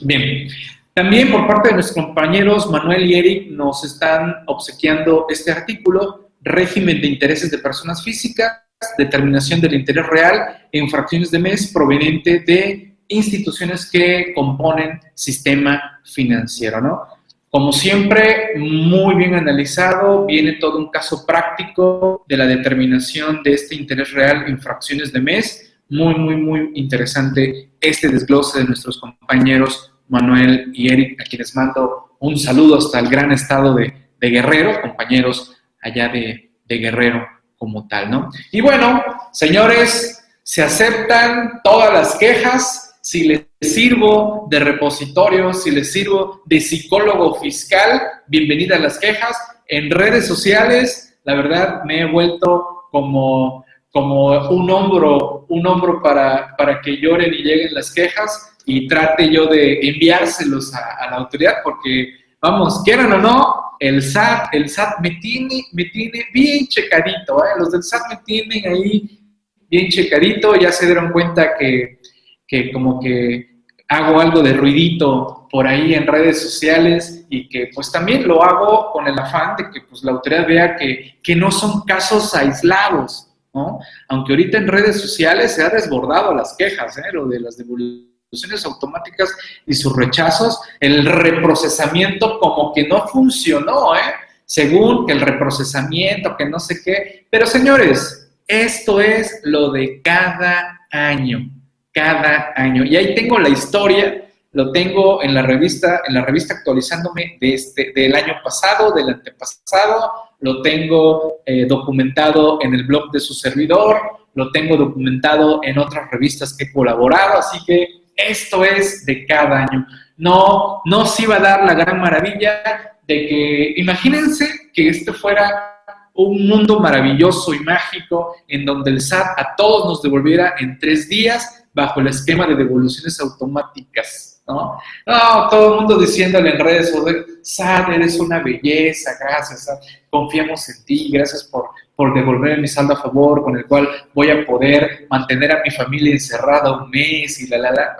Bien, también por parte de nuestros compañeros Manuel y Eric nos están obsequiando este artículo, régimen de intereses de personas físicas, determinación del interés real en fracciones de mes proveniente de instituciones que componen sistema financiero, ¿no? Como siempre, muy bien analizado, viene todo un caso práctico de la determinación de este interés real en fracciones de mes. Muy, muy, muy interesante este desglose de nuestros compañeros Manuel y Eric, a quienes mando un saludo hasta el gran estado de, Guerrero, compañeros allá de, Guerrero como tal, ¿no? Y bueno, señores, se aceptan todas las quejas, si les sirvo de repositorio, si les sirvo de psicólogo fiscal, bienvenida a las quejas. En redes sociales, la verdad, me he vuelto como, como un hombro, un hombro para, para que lloren y lleguen las quejas y trate yo de enviárselos a, la autoridad, porque, vamos, quieran o no, el SAT, el SAT me tiene, me tiene bien checadito, ¿eh? los del SAT me tienen ahí bien checadito, ya se dieron cuenta que, que como que hago algo de ruidito por ahí en redes sociales y que pues también lo hago con el afán de que pues la autoridad vea que, que no son casos aislados, ¿no? Aunque ahorita en redes sociales se ha desbordado las quejas, ¿eh? Lo de las devoluciones automáticas y sus rechazos, el reprocesamiento como que no funcionó, ¿eh? Según que el reprocesamiento, que no sé qué. Pero señores, esto es lo de cada año, cada año. Y ahí tengo la historia, lo tengo en la revista, en la revista actualizándome de este, del año pasado, del antepasado, lo tengo eh, documentado en el blog de su servidor, lo tengo documentado en otras revistas que he colaborado, así que esto es de cada año. No, no se iba a dar la gran maravilla de que, imagínense que este fuera un mundo maravilloso y mágico en donde el SAT a todos nos devolviera en tres días bajo el esquema de devoluciones automáticas, ¿no? No, todo el mundo diciéndole en redes sociales, SAT, eres una belleza, gracias, confiamos en ti, gracias por por devolver mi saldo a favor, con el cual voy a poder mantener a mi familia encerrada un mes y la, la, la.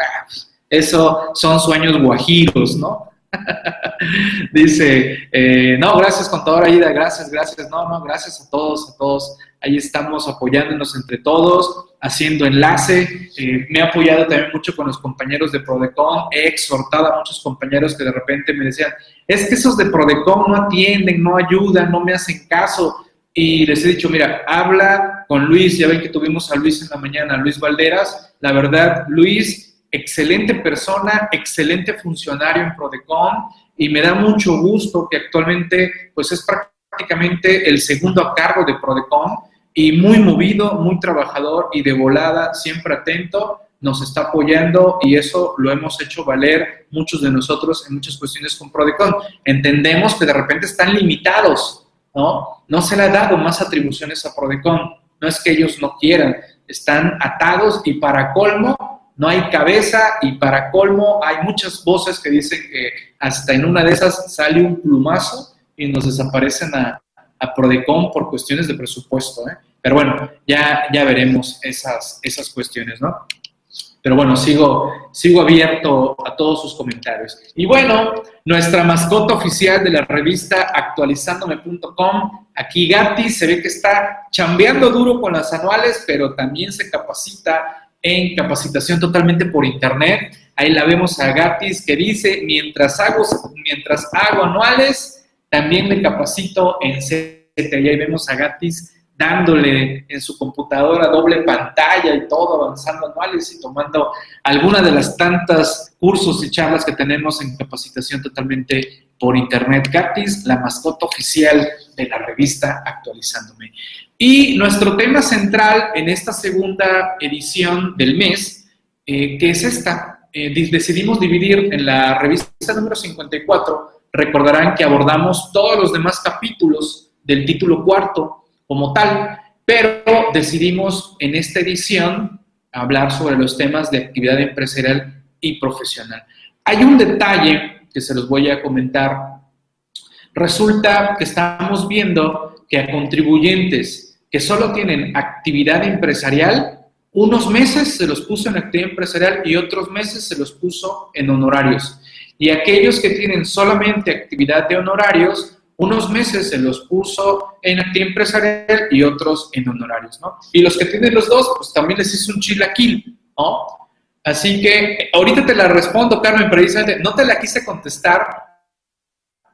Eso son sueños guajiros, ¿no? Dice, eh, no, gracias contadora Aida, gracias, gracias, no, no, gracias a todos, a todos. Ahí estamos apoyándonos entre todos, haciendo enlace. Eh, me he apoyado también mucho con los compañeros de Prodecon. He exhortado a muchos compañeros que de repente me decían, es que esos de Prodecon no atienden, no ayudan, no me hacen caso y les he dicho, mira, habla con Luis, ya ven que tuvimos a Luis en la mañana, Luis Valderas, la verdad, Luis, excelente persona, excelente funcionario en Prodecon y me da mucho gusto que actualmente pues es prácticamente el segundo a cargo de Prodecon y muy movido, muy trabajador y de volada, siempre atento, nos está apoyando y eso lo hemos hecho valer muchos de nosotros en muchas cuestiones con Prodecon. Entendemos que de repente están limitados, ¿no? No se le ha dado más atribuciones a Prodecon, no es que ellos no quieran, están atados y para colmo no hay cabeza y para colmo hay muchas voces que dicen que hasta en una de esas sale un plumazo y nos desaparecen a, a Prodecon por cuestiones de presupuesto. ¿eh? Pero bueno, ya, ya veremos esas, esas cuestiones, ¿no? Pero bueno, sigo, sigo abierto a todos sus comentarios. Y bueno, nuestra mascota oficial de la revista actualizándome.com, aquí Gatti, se ve que está chambeando duro con las anuales, pero también se capacita en capacitación totalmente por internet. Ahí la vemos a Gatis que dice, mientras hago, mientras hago anuales, también me capacito en CT. Y ahí vemos a Gatis dándole en su computadora doble pantalla y todo, avanzando anuales y tomando alguna de las tantas cursos y charlas que tenemos en capacitación totalmente por internet gratis, la mascota oficial de la revista Actualizándome. Y nuestro tema central en esta segunda edición del mes, eh, que es esta, eh, decidimos dividir en la revista número 54, recordarán que abordamos todos los demás capítulos del título cuarto, como tal, pero decidimos en esta edición hablar sobre los temas de actividad empresarial y profesional. Hay un detalle que se los voy a comentar. Resulta que estamos viendo que a contribuyentes que solo tienen actividad empresarial, unos meses se los puso en actividad empresarial y otros meses se los puso en honorarios. Y aquellos que tienen solamente actividad de honorarios, unos meses se los puso en actividad empresarial y otros en honorarios, ¿no? Y los que tienen los dos, pues también les hizo un chilaquil, ¿no? Así que ahorita te la respondo, Carmen, precisamente, no te la quise contestar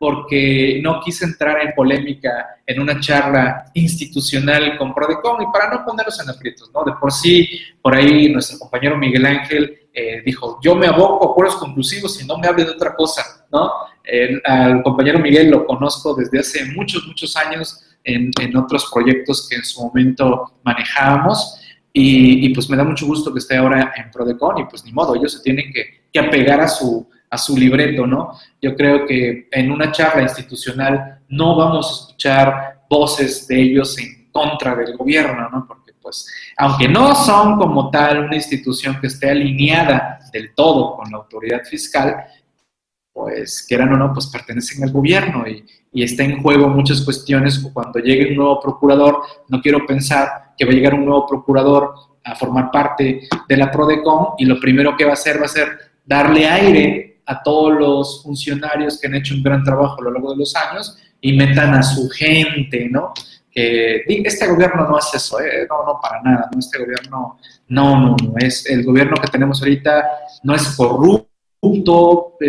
porque no quise entrar en polémica en una charla institucional con Prodecon y para no ponerlos en aprietos, ¿no? De por sí, por ahí nuestro compañero Miguel Ángel eh, dijo, yo me aboco a acuerdos conclusivos y no me hable de otra cosa, ¿no? al compañero Miguel lo conozco desde hace muchos, muchos años en, otros proyectos que en su momento manejábamos y, pues me da mucho gusto que esté ahora en Prodecon y pues ni modo, ellos se tienen que, que apegar a su, a su libreto, ¿no? Yo creo que en una charla institucional no vamos a escuchar voces de ellos en contra del gobierno, ¿no? Porque pues, aunque no son como tal una institución que esté alineada del todo con la autoridad fiscal, pues quieran o no, pues pertenecen al gobierno y, y, está en juego muchas cuestiones. Cuando llegue un nuevo procurador, no quiero pensar que va a llegar un nuevo procurador a formar parte de la PRODECON y lo primero que va a hacer va a ser darle aire a todos los funcionarios que han hecho un gran trabajo a lo largo de los años y metan a su gente, ¿no? Que este gobierno no hace eso, ¿eh? no, no, para nada, ¿no? Este gobierno, no, no, no, es el gobierno que tenemos ahorita no es corrupto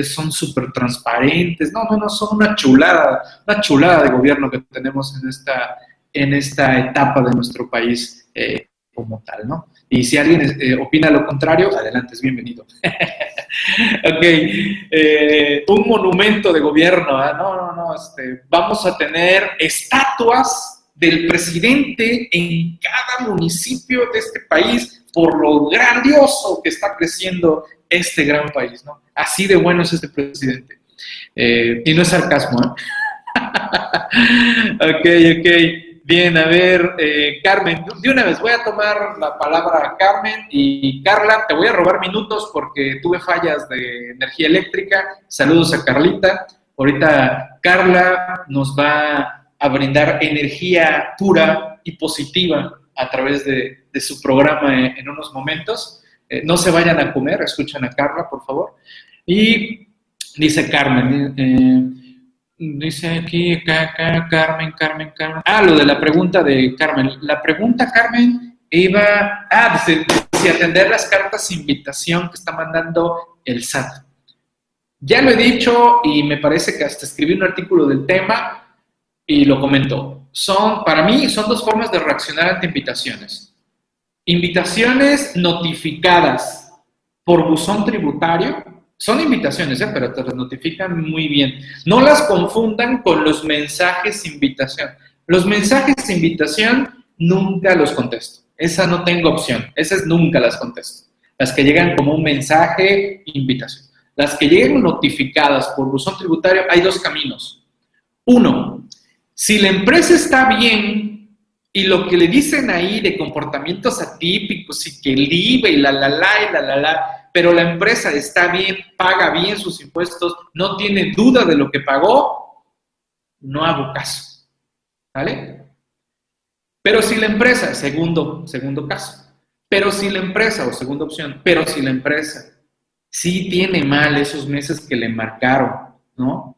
son súper transparentes, no, no, no, son una chulada, una chulada de gobierno que tenemos en esta, en esta etapa de nuestro país eh, como tal, ¿no? Y si alguien eh, opina lo contrario, adelante, es bienvenido. ok, eh, un monumento de gobierno, ¿ah? no, no, no, este, vamos a tener estatuas del presidente en cada municipio de este país por lo grandioso que está creciendo este gran país, ¿no? Así de bueno es este presidente. Eh, y no es sarcasmo, ¿eh? ok, ok. Bien, a ver, eh, Carmen, de una vez voy a tomar la palabra a Carmen y Carla, te voy a robar minutos porque tuve fallas de energía eléctrica. Saludos a Carlita. Ahorita Carla nos va a brindar energía pura y positiva a través de, su programa en unos momentos. Eh, no se vayan a comer, escuchen a Carla, por favor. Y dice Carmen, eh, dice aquí, Carmen, Carmen, Carmen. Ah, lo de la pregunta de Carmen. La pregunta, Carmen, iba, ah, dice, si atender las cartas invitación que está mandando el SAT. Ya lo he dicho y me parece que hasta escribí un artículo del tema y lo comentó. son, para mí, son dos formas de reaccionar ante invitaciones. Invitaciones notificadas por buzón tributario, son invitaciones, ¿eh? pero te las notifican muy bien. No las confundan con los mensajes invitación. Los mensajes invitación nunca los contesto. Esa no tengo opción. Esas nunca las contesto. Las que llegan como un mensaje, invitación. Las que lleguen notificadas por buzón tributario, hay dos caminos. Uno, si la empresa está bien y lo que le dicen ahí de comportamientos atípicos y que el IVA y la la la y la la la, pero la empresa está bien, paga bien sus impuestos, no tiene duda de lo que pagó, no hago caso. ¿Vale? Pero si la empresa, segundo, segundo caso, pero si la empresa, o segunda opción, pero si la empresa sí tiene mal esos meses que le marcaron, ¿no?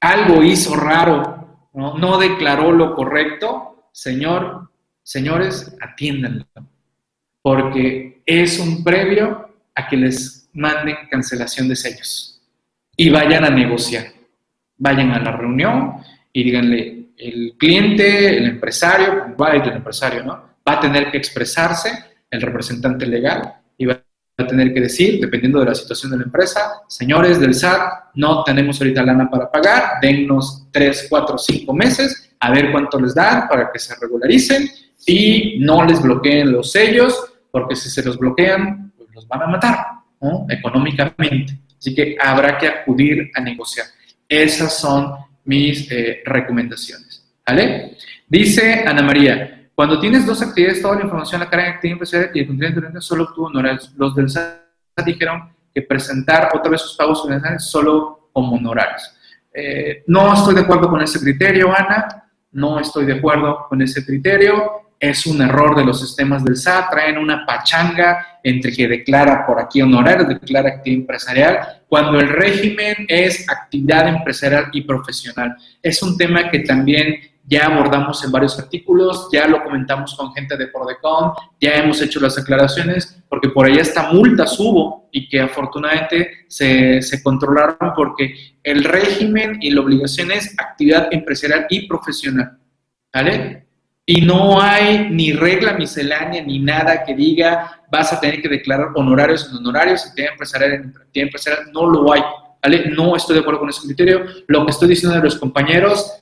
Algo hizo raro, ¿no? No declaró lo correcto, señor, señores, atiéndanlo, porque es un previo a que les manden cancelación de sellos y vayan a negociar. Vayan a la reunión y díganle, el cliente, el empresario, va el empresario, ¿no? Va a tener que expresarse, el representante legal, y va a tener que decir, dependiendo de la situación de la empresa, señores del SAT, no tenemos ahorita lana para pagar, dennos tres, cuatro, cinco meses, a ver cuánto les dan para que se regularicen y no les bloqueen los sellos, porque si se los bloquean, los van a matar económicamente. Así que habrá que acudir a negociar. Esas son mis eh, recomendaciones. ¿Vale? Dice Ana María, cuando tienes dos actividades, toda la información, la carga de actividad empresarial y el contenido solo obtuvo honorarios. Los del SAT dijeron que presentar otra vez sus pagos financieros solo como honorarios. Eh, no estoy de acuerdo con ese criterio, Ana. No estoy de acuerdo con ese criterio es un error de los sistemas del SAT, traen una pachanga entre que declara por aquí honorarios, declara actividad empresarial, cuando el régimen es actividad empresarial y profesional. Es un tema que también ya abordamos en varios artículos, ya lo comentamos con gente de Prodecon, ya hemos hecho las aclaraciones, porque por ahí esta multas hubo y que afortunadamente se, se controlaron porque el régimen y la obligación es actividad empresarial y profesional. ¿Vale? Y no hay ni regla miscelánea ni nada que diga vas a tener que declarar honorarios en honorarios, actividad empresarial en actividad empresarial, no lo hay. ¿vale? No estoy de acuerdo con ese criterio. Lo que estoy diciendo de los compañeros,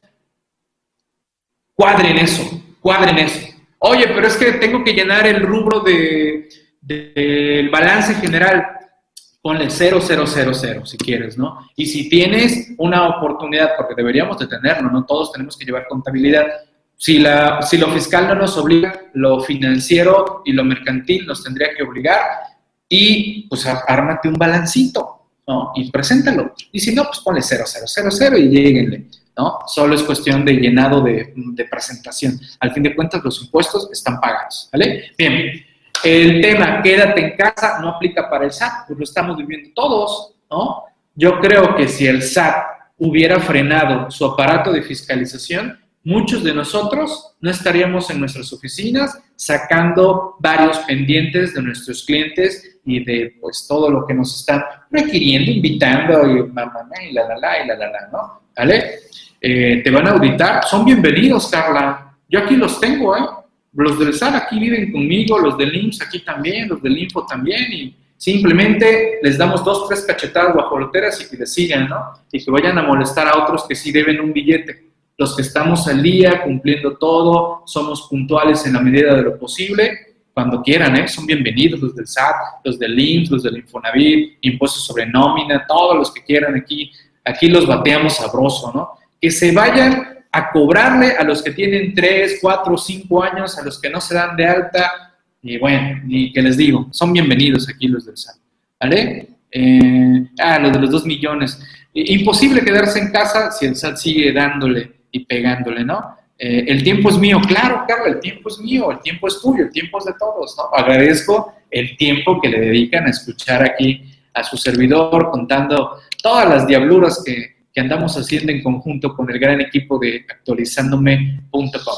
cuadren eso, cuadren eso. Oye, pero es que tengo que llenar el rubro del de, balance general. Ponle 0000 si quieres, ¿no? Y si tienes una oportunidad, porque deberíamos de tenerlo, no todos tenemos que llevar contabilidad, si, la, si lo fiscal no nos obliga, lo financiero y lo mercantil nos tendría que obligar y pues ármate un balancito, ¿no? Y preséntalo. Y si no, pues ponle 0000 y lleguenle, ¿no? Solo es cuestión de llenado de, de presentación. Al fin de cuentas, los impuestos están pagados, ¿vale? Bien, el tema quédate en casa no aplica para el SAT, pues lo estamos viviendo todos, ¿no? Yo creo que si el SAT hubiera frenado su aparato de fiscalización, muchos de nosotros no estaríamos en nuestras oficinas sacando varios pendientes de nuestros clientes y de pues todo lo que nos están requiriendo, invitando y, y la la la y la la la, ¿no? ¿Vale? Eh, te van a auditar, son bienvenidos, Carla. Yo aquí los tengo, ¿eh? Los del SAR aquí viven conmigo, los del IMSS aquí también, los del Info también, y simplemente les damos dos, tres cachetadas guajoloteras y que les sigan, ¿no? Y que vayan a molestar a otros que sí deben un billete los que estamos al día, cumpliendo todo, somos puntuales en la medida de lo posible, cuando quieran, ¿eh? son bienvenidos los del SAT, los del IMSS, los del Infonavit, impuestos sobre nómina, todos los que quieran aquí, aquí los bateamos sabroso, ¿no? Que se vayan a cobrarle a los que tienen 3, 4, 5 años, a los que no se dan de alta, y bueno, y que les digo, son bienvenidos aquí los del SAT, ¿vale? Eh, ah, los de los 2 millones. Imposible quedarse en casa si el SAT sigue dándole y pegándole, ¿no? Eh, el tiempo es mío, claro, Carla, el tiempo es mío, el tiempo es tuyo, el tiempo es de todos, ¿no? Agradezco el tiempo que le dedican a escuchar aquí a su servidor contando todas las diabluras que, que andamos haciendo en conjunto con el gran equipo de actualizándome.com.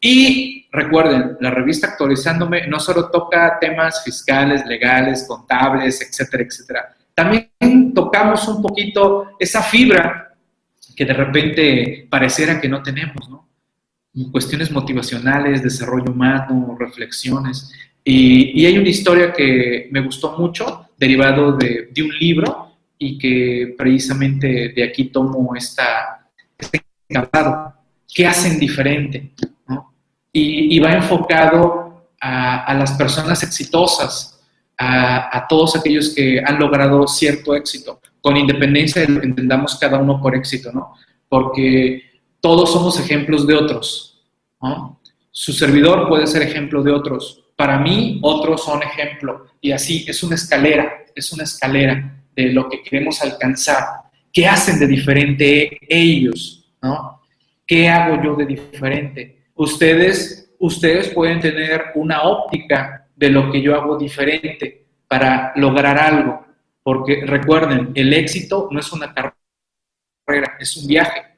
Y recuerden, la revista Actualizándome no solo toca temas fiscales, legales, contables, etcétera, etcétera. También tocamos un poquito esa fibra que de repente pareciera que no tenemos, ¿no? cuestiones motivacionales, desarrollo humano, reflexiones. Y, hay una historia que me gustó mucho, derivado de, un libro, y que precisamente de aquí tomo esta, este encantado. ¿Qué hacen diferente? Y, va enfocado a, las personas exitosas, a, todos aquellos que han logrado cierto éxito, con independencia de lo que entendamos cada uno por éxito, ¿no? Porque todos somos ejemplos de otros. Su servidor puede ser ejemplo de otros. Para mí, otros son ejemplo. Y así, es una escalera, es una escalera de lo que queremos alcanzar. ¿Qué hacen de diferente ellos? ¿no? ¿Qué hago yo de diferente? Ustedes, ustedes pueden tener una óptica de lo que yo hago diferente para lograr algo. Porque recuerden, el éxito no es una carrera, es un viaje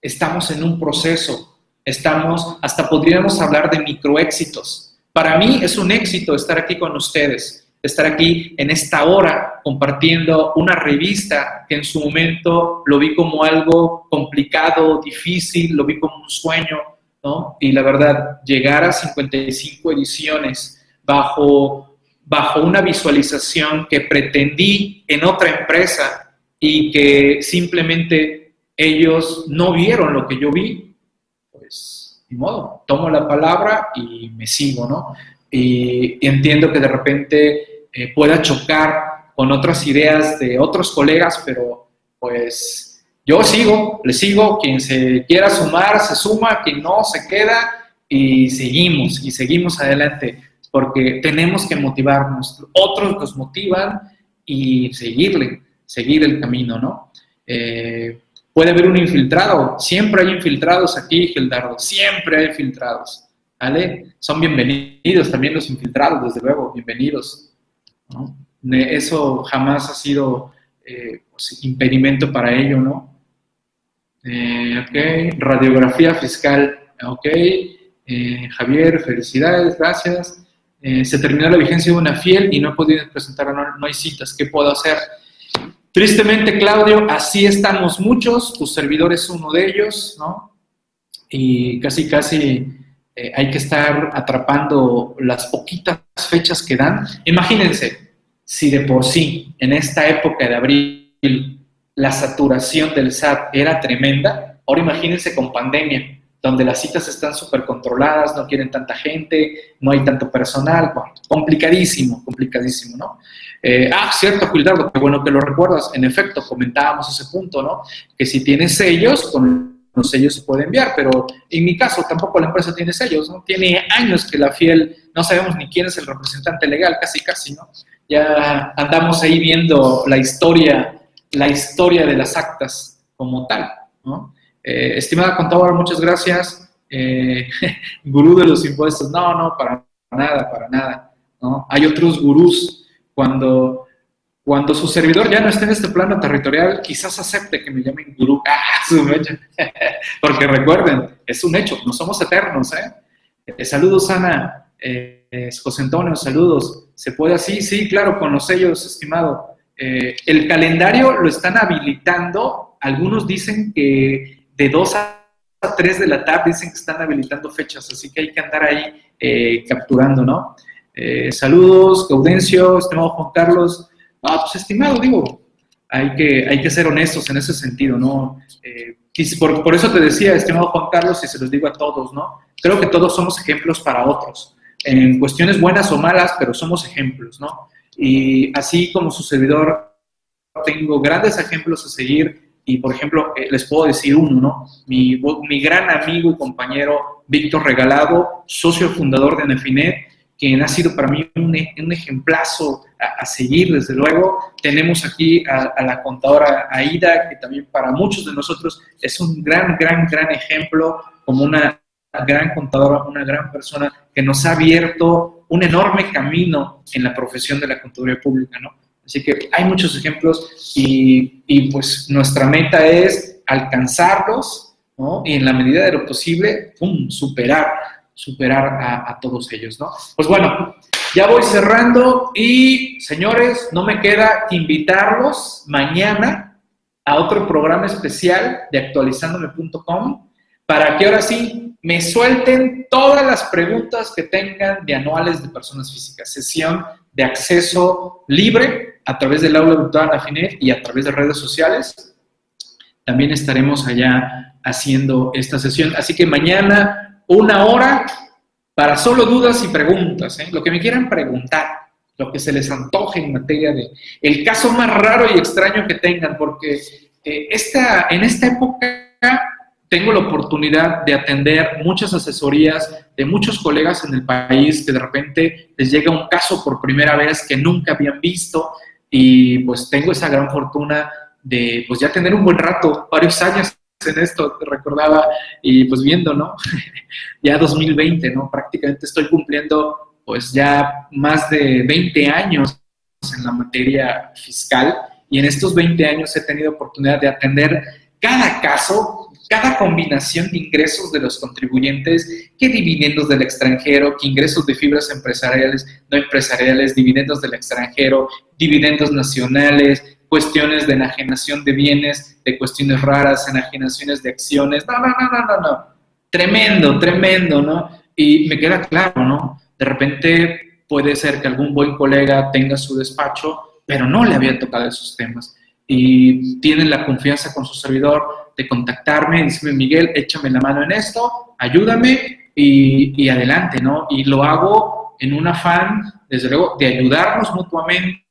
estamos en un proceso, estamos, hasta podríamos hablar de microéxitos. Para mí es un éxito estar aquí con ustedes, estar aquí en esta hora compartiendo una revista que en su momento lo vi como algo complicado, difícil, lo vi como un sueño, ¿no? Y la verdad, llegar a 55 ediciones bajo, bajo una visualización que pretendí en otra empresa y que simplemente ellos no vieron lo que yo vi, pues ni modo, tomo la palabra y me sigo, ¿no? Y, entiendo que de repente eh, pueda chocar con otras ideas de otros colegas, pero pues yo sigo, le sigo, quien se quiera sumar, se suma, quien no, se queda y seguimos, y seguimos adelante, porque tenemos que motivarnos, otros nos motivan y seguirle, seguir el camino, ¿no? Eh, Puede haber un infiltrado, siempre hay infiltrados aquí, Gildardo, siempre hay infiltrados, ¿vale? Son bienvenidos también los infiltrados, desde luego, bienvenidos. Eso jamás ha sido eh, pues, impedimento para ello, ¿no? Eh, ok, radiografía fiscal, ok. Eh, Javier, felicidades, gracias. Se terminó la vigencia de una fiel y no he podido presentar, no hay citas, ¿qué puedo hacer? Tristemente, Claudio, así estamos muchos, tu servidor es uno de ellos, ¿no? Y casi, casi eh, hay que estar atrapando las poquitas fechas que dan. Imagínense, si de por sí, en esta época de abril, la saturación del SAT era tremenda, ahora imagínense con pandemia, donde las citas están súper controladas, no quieren tanta gente, no hay tanto personal, complicadísimo, complicadísimo, ¿no? Eh, ah, cierto, Gildardo, qué bueno que lo recuerdas. En efecto, comentábamos ese punto, ¿no? Que si tiene sellos, con los sellos se puede enviar, pero en mi caso tampoco la empresa tiene sellos, ¿no? Tiene años que la Fiel, no sabemos ni quién es el representante legal, casi, casi, ¿no? Ya andamos ahí viendo la historia, la historia de las actas como tal, ¿no? Eh, estimada contadora, muchas gracias. Eh, gurú de los impuestos, no, no, para nada, para nada, ¿no? Hay otros gurús cuando, cuando su servidor ya no esté en este plano territorial, quizás acepte que me llamen gurú. Ah, Porque recuerden, es un hecho, no somos eternos. ¿eh? eh saludos, Ana. Eh, José Antonio, saludos. ¿Se puede así? Sí, claro, con los sellos, estimado. El calendario lo están habilitando. Algunos dicen que de 2 a 3 de la tarde dicen que están habilitando fechas, así que hay que andar ahí capturando, ¿no? Eh, saludos, Gaudencio, estimado Juan Carlos. Ah, pues estimado, digo, hay que, hay que ser honestos en ese sentido, ¿no? Eh, por, por, eso te decía, estimado Juan Carlos, y se los digo a todos, ¿no? Creo que todos somos ejemplos para otros, en cuestiones buenas o malas, pero somos ejemplos, ¿no? Y así como su servidor, tengo grandes ejemplos a seguir y, por ejemplo, eh, les puedo decir uno, ¿no? Mi, mi gran amigo y compañero Víctor Regalado, socio fundador de Nefinet, quien ha sido para mí un, un ejemplazo a, seguir, desde luego. Tenemos aquí a, la contadora Aida, que también para muchos de nosotros es un gran, gran, gran ejemplo, como una gran contadora, una gran persona que nos ha abierto un enorme camino en la profesión de la contaduría pública, ¿no? Así que hay muchos ejemplos y, pues nuestra meta es alcanzarlos, ¿no? Y en la medida de lo posible, ¡pum!, superar superar a, todos ellos, ¿no? Pues bueno, ya voy cerrando y señores, no me queda que invitarlos mañana a otro programa especial de actualizandome.com para que ahora sí me suelten todas las preguntas que tengan de anuales de personas físicas. Sesión de acceso libre a través del aula virtual Afinet y a través de redes sociales. También estaremos allá haciendo esta sesión. Así que mañana una hora para solo dudas y preguntas, ¿eh? lo que me quieran preguntar, lo que se les antoje en materia de el caso más raro y extraño que tengan, porque eh, esta, en esta época tengo la oportunidad de atender muchas asesorías de muchos colegas en el país que de repente les llega un caso por primera vez que nunca habían visto y pues tengo esa gran fortuna de pues ya tener un buen rato, varios años en esto, recordaba, y pues viendo, ¿no? ya 2020, ¿no? Prácticamente estoy cumpliendo pues ya más de 20 años en la materia fiscal y en estos 20 años he tenido oportunidad de atender cada caso, cada combinación de ingresos de los contribuyentes, que dividendos del extranjero, que ingresos de fibras empresariales, no empresariales, dividendos del extranjero, dividendos nacionales, cuestiones de enajenación de bienes, de cuestiones raras, enajenaciones de acciones. No, no, no, no, no, no. Tremendo, tremendo, ¿no? Y me queda claro, ¿no? De repente puede ser que algún buen colega tenga su despacho, pero no le había tocado esos temas. Y tienen la confianza con su servidor de contactarme decirme, Miguel, échame la mano en esto, ayúdame y, y adelante, ¿no? Y lo hago en un afán, desde luego, de ayudarnos mutuamente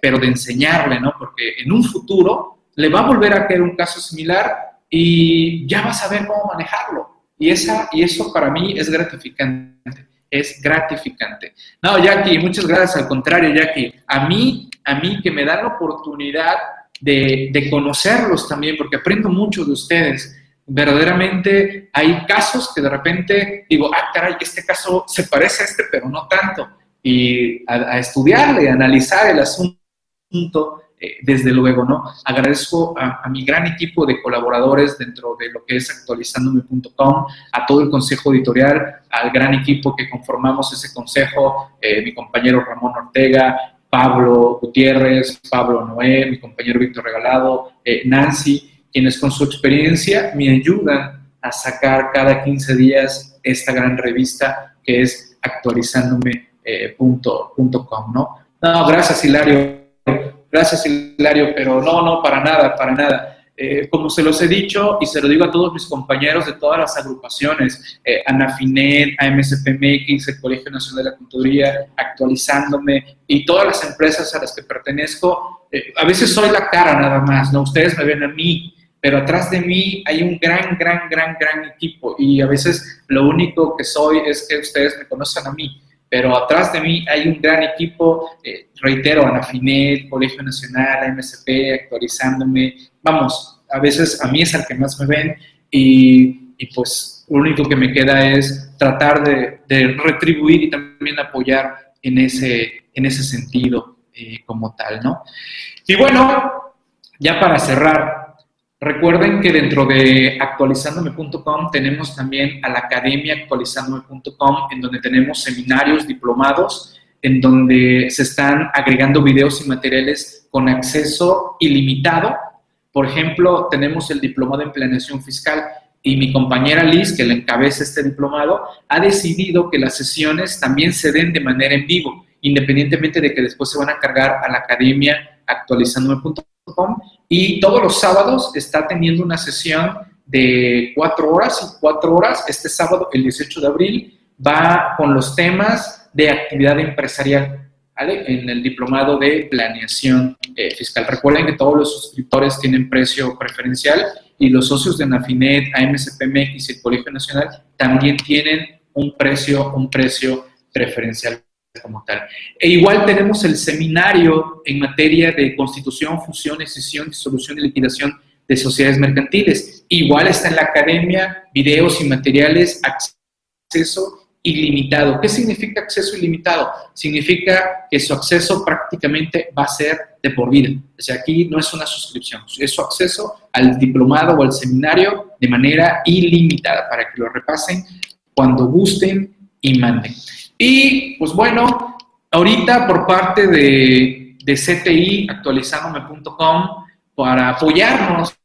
pero de enseñarle, ¿no? Porque en un futuro le va a volver a caer un caso similar y ya va a saber cómo manejarlo. Y, esa, y eso para mí es gratificante, es gratificante. No, Jackie, muchas gracias, al contrario, Jackie, a mí, a mí que me dan la oportunidad de, conocerlos también, porque aprendo mucho de ustedes verdaderamente hay casos que de repente digo, ah, caray, este caso se parece a este, pero no tanto y a, estudiarle, a analizar el asunto, eh, desde luego, ¿no? Agradezco a, mi gran equipo de colaboradores dentro de lo que es actualizandome.com, a todo el consejo editorial, al gran equipo que conformamos ese consejo, eh, mi compañero Ramón Ortega, Pablo Gutiérrez, Pablo Noé, mi compañero Víctor Regalado, eh, Nancy, quienes con su experiencia me ayudan a sacar cada 15 días esta gran revista que es actualizándome eh, ¿no? No, gracias Hilario, gracias Hilario, pero no, no, para nada, para nada. Eh, como se los he dicho y se lo digo a todos mis compañeros de todas las agrupaciones, eh, ANAFINET, AMSPMX, el Colegio Nacional de la Contaduría, actualizándome y todas las empresas a las que pertenezco, eh, a veces soy la cara nada más, ¿no? Ustedes me ven a mí, pero atrás de mí hay un gran, gran, gran, gran equipo y a veces lo único que soy es que ustedes me conocen a mí pero atrás de mí hay un gran equipo, eh, reitero, Anafinet, Colegio Nacional, MSP, actualizándome, vamos, a veces a mí es al que más me ven y, pues lo único que me queda es tratar de, de, retribuir y también apoyar en ese, en ese sentido eh, como tal, ¿no? Y bueno, ya para cerrar, Recuerden que dentro de actualizandome.com tenemos también a la academia actualizandome.com, en donde tenemos seminarios, diplomados, en donde se están agregando videos y materiales con acceso ilimitado. Por ejemplo, tenemos el diplomado en planeación fiscal y mi compañera Liz, que le encabeza este diplomado, ha decidido que las sesiones también se den de manera en vivo, independientemente de que después se van a cargar a la academia actualizandome.com y todos los sábados está teniendo una sesión de cuatro horas cuatro horas. Este sábado, el 18 de abril, va con los temas de actividad empresarial en el diplomado de planeación eh, fiscal. Recuerden que todos los suscriptores tienen precio preferencial y los socios de Nafinet, AMSPMX y el Colegio Nacional también tienen un precio, un precio preferencial como tal. E igual tenemos el seminario en materia de constitución, fusión, escisión, disolución y liquidación de sociedades mercantiles. Igual está en la academia, videos y materiales, acceso ilimitado. ¿Qué significa acceso ilimitado? Significa que su acceso prácticamente va a ser de por vida. O sea, aquí no es una suscripción, es su acceso al diplomado o al seminario de manera ilimitada para que lo repasen cuando gusten y manden. Y pues bueno, ahorita por parte de, de CTI, actualizandome.com, para apoyarnos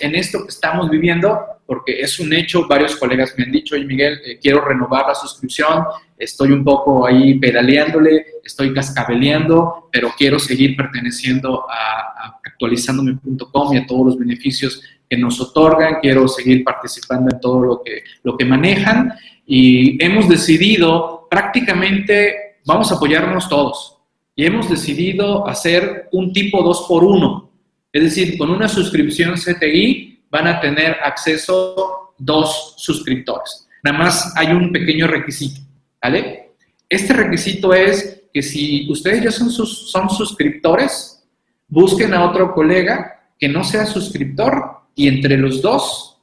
en esto que estamos viviendo, porque es un hecho, varios colegas me han dicho, oye Miguel, eh, quiero renovar la suscripción, estoy un poco ahí pedaleándole, estoy cascabeleando, pero quiero seguir perteneciendo a, a actualizandome.com y a todos los beneficios que nos otorgan, quiero seguir participando en todo lo que, lo que manejan y hemos decidido prácticamente, vamos a apoyarnos todos, y hemos decidido hacer un tipo 2 por 1 es decir, con una suscripción CTI van a tener acceso dos suscriptores. Nada más hay un pequeño requisito, ¿vale? Este requisito es que si ustedes ya son, sus, son suscriptores, busquen a otro colega que no sea suscriptor y entre los dos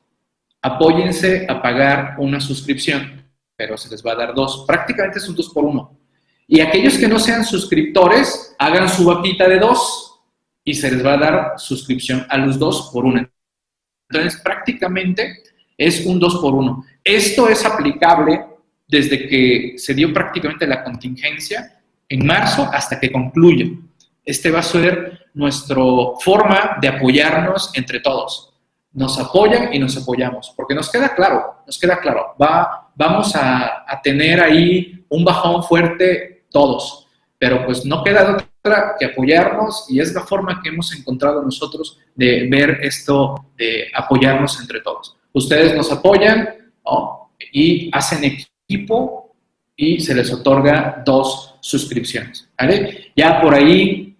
apóyense a pagar una suscripción, pero se les va a dar dos. Prácticamente es un dos por uno. Y aquellos que no sean suscriptores, hagan su vapita de dos y se les va a dar suscripción a los dos por una. Entonces, prácticamente es un dos por uno. Esto es aplicable desde que se dio prácticamente la contingencia en marzo hasta que concluya. Este va a ser nuestra forma de apoyarnos entre todos. Nos apoyan y nos apoyamos, porque nos queda claro, nos queda claro, va, vamos a, tener ahí un bajón fuerte todos, pero pues no queda otra que apoyarnos y es la forma que hemos encontrado nosotros de ver esto, de apoyarnos entre todos. Ustedes nos apoyan y hacen equipo y se les otorga dos suscripciones. Ya por ahí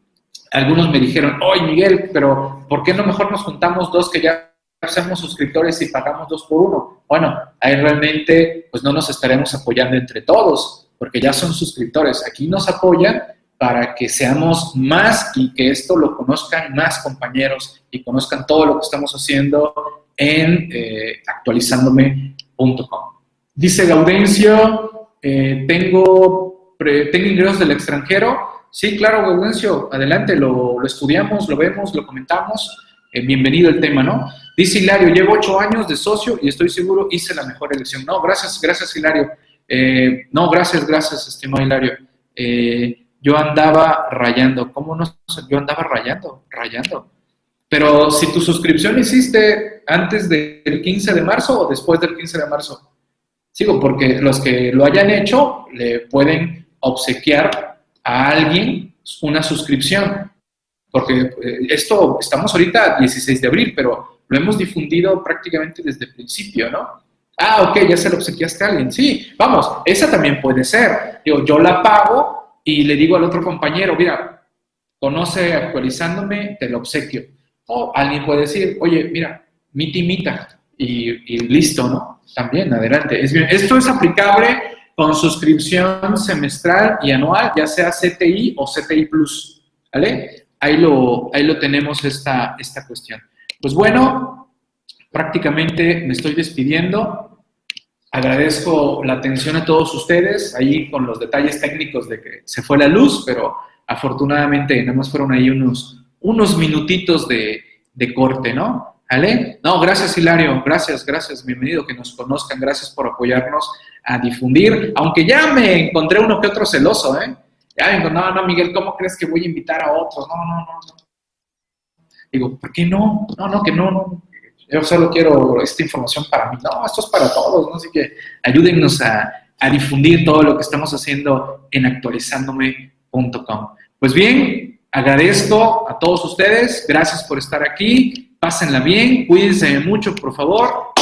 algunos me dijeron, oye Miguel, pero ¿por qué no mejor nos juntamos dos que ya somos suscriptores y pagamos dos por uno? Bueno, ahí realmente pues no nos estaremos apoyando entre todos porque ya son suscriptores. Aquí nos apoyan para que seamos más y que esto lo conozcan más compañeros y conozcan todo lo que estamos haciendo en eh, actualizandome.com. Dice Gaudencio, eh, tengo, tengo ingresos del extranjero. Sí, claro, Gaudencio, adelante, lo, lo estudiamos, lo vemos, lo comentamos. Eh, bienvenido el tema, ¿no? Dice Hilario, llevo ocho años de socio y estoy seguro hice la mejor elección. No, gracias, gracias Hilario. Eh, no, gracias, gracias, estimado Hilario. Eh, yo andaba rayando. ¿Cómo no? Yo andaba rayando, rayando. Pero si tu suscripción hiciste antes del 15 de marzo o después del 15 de marzo, sigo, porque los que lo hayan hecho le pueden obsequiar a alguien una suscripción. Porque eh, esto, estamos ahorita 16 de abril, pero lo hemos difundido prácticamente desde el principio, ¿no? Ah, ok, ya se lo obsequiaste a alguien. Sí, vamos, esa también puede ser. Digo, yo la pago y le digo al otro compañero, mira, conoce actualizándome, te lo obsequio. O alguien puede decir, oye, mira, mita y y, listo, ¿no? También, adelante. esto es aplicable con suscripción semestral y anual, ya sea CTI o CTI Plus, ¿vale? Ahí lo, ahí lo tenemos esta, esta cuestión. Pues bueno, prácticamente me estoy despidiendo. Agradezco la atención a todos ustedes, ahí con los detalles técnicos de que se fue la luz, pero afortunadamente nada más fueron ahí unos, unos minutitos de, de corte, ¿no? ¿Vale? No, gracias Hilario, gracias, gracias, bienvenido, que nos conozcan, gracias por apoyarnos a difundir, aunque ya me encontré uno que otro celoso, ¿eh? Ya me no, no, Miguel, ¿cómo crees que voy a invitar a otros? No, no, no, no. Digo, ¿por qué no? No, no, que no, no yo solo quiero esta información para mí. No, esto es para todos, ¿no? Así que ayúdennos a, a difundir todo lo que estamos haciendo en actualizándome.com. Pues bien, agradezco a todos ustedes, gracias por estar aquí, pásenla bien, cuídense mucho, por favor,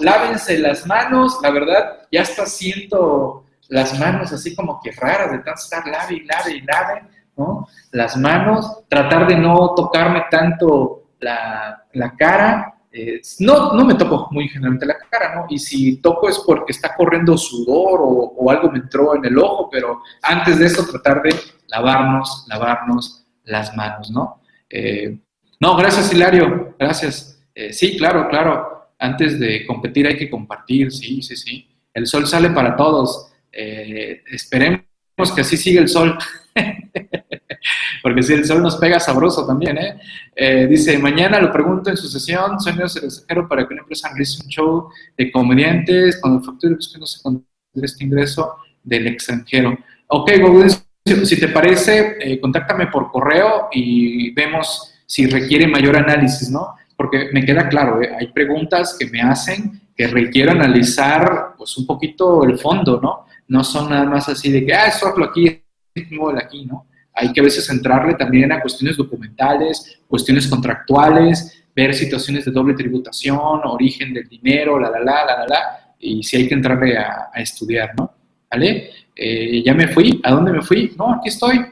lávense las manos, la verdad, ya está siento las manos así como que raras de tanto estar lave y lave y lave, ¿no? Las manos, tratar de no tocarme tanto la, la cara, eh, no, no me toco muy generalmente la cara, ¿no? Y si toco es porque está corriendo sudor o, algo me entró en el ojo, pero antes de eso tratar de lavarnos, lavarnos las manos, ¿no? Eh, no, gracias Hilario, gracias. Eh, sí, claro, claro. Antes de competir hay que compartir, sí, sí, sí. El sol sale para todos. Esperemos que así siga el sol. Porque si el sol nos pega sabroso también, ¿eh? ¿eh? Dice, mañana lo pregunto en su sesión, sueños del extranjero para que una empresa realice un show de comediantes con facturas que no se este ingreso del extranjero. Ok, si te parece, eh, contáctame por correo y vemos si requiere mayor análisis, ¿no? Porque me queda claro, ¿eh? hay preguntas que me hacen que requiero analizar pues un poquito el fondo, ¿no? No son nada más así de que, ah, solo aquí, aquí, ¿no? Hay que a veces entrarle también a cuestiones documentales, cuestiones contractuales, ver situaciones de doble tributación, origen del dinero, la, la, la, la, la, la, y si hay que entrarle a, estudiar, ¿no? ¿Vale? Eh, ya me fui, ¿a dónde me fui? No, aquí estoy,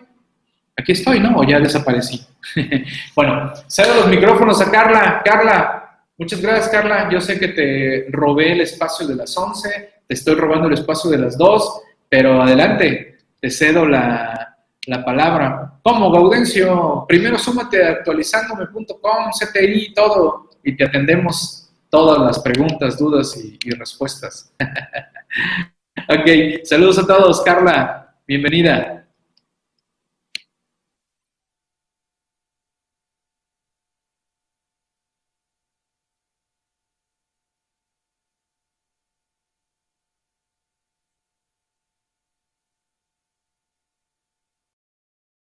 aquí estoy, ¿no? O ya desaparecí. bueno, cedo los micrófonos a Carla. Carla, muchas gracias, Carla. Yo sé que te robé el espacio de las 11, te estoy robando el espacio de las 2, pero adelante, te cedo la, la palabra. ¿Cómo, Gaudencio? Primero súmate a actualizandome.com, CTI, todo, y te atendemos todas las preguntas, dudas y, y respuestas. ok, saludos a todos, Carla, bienvenida.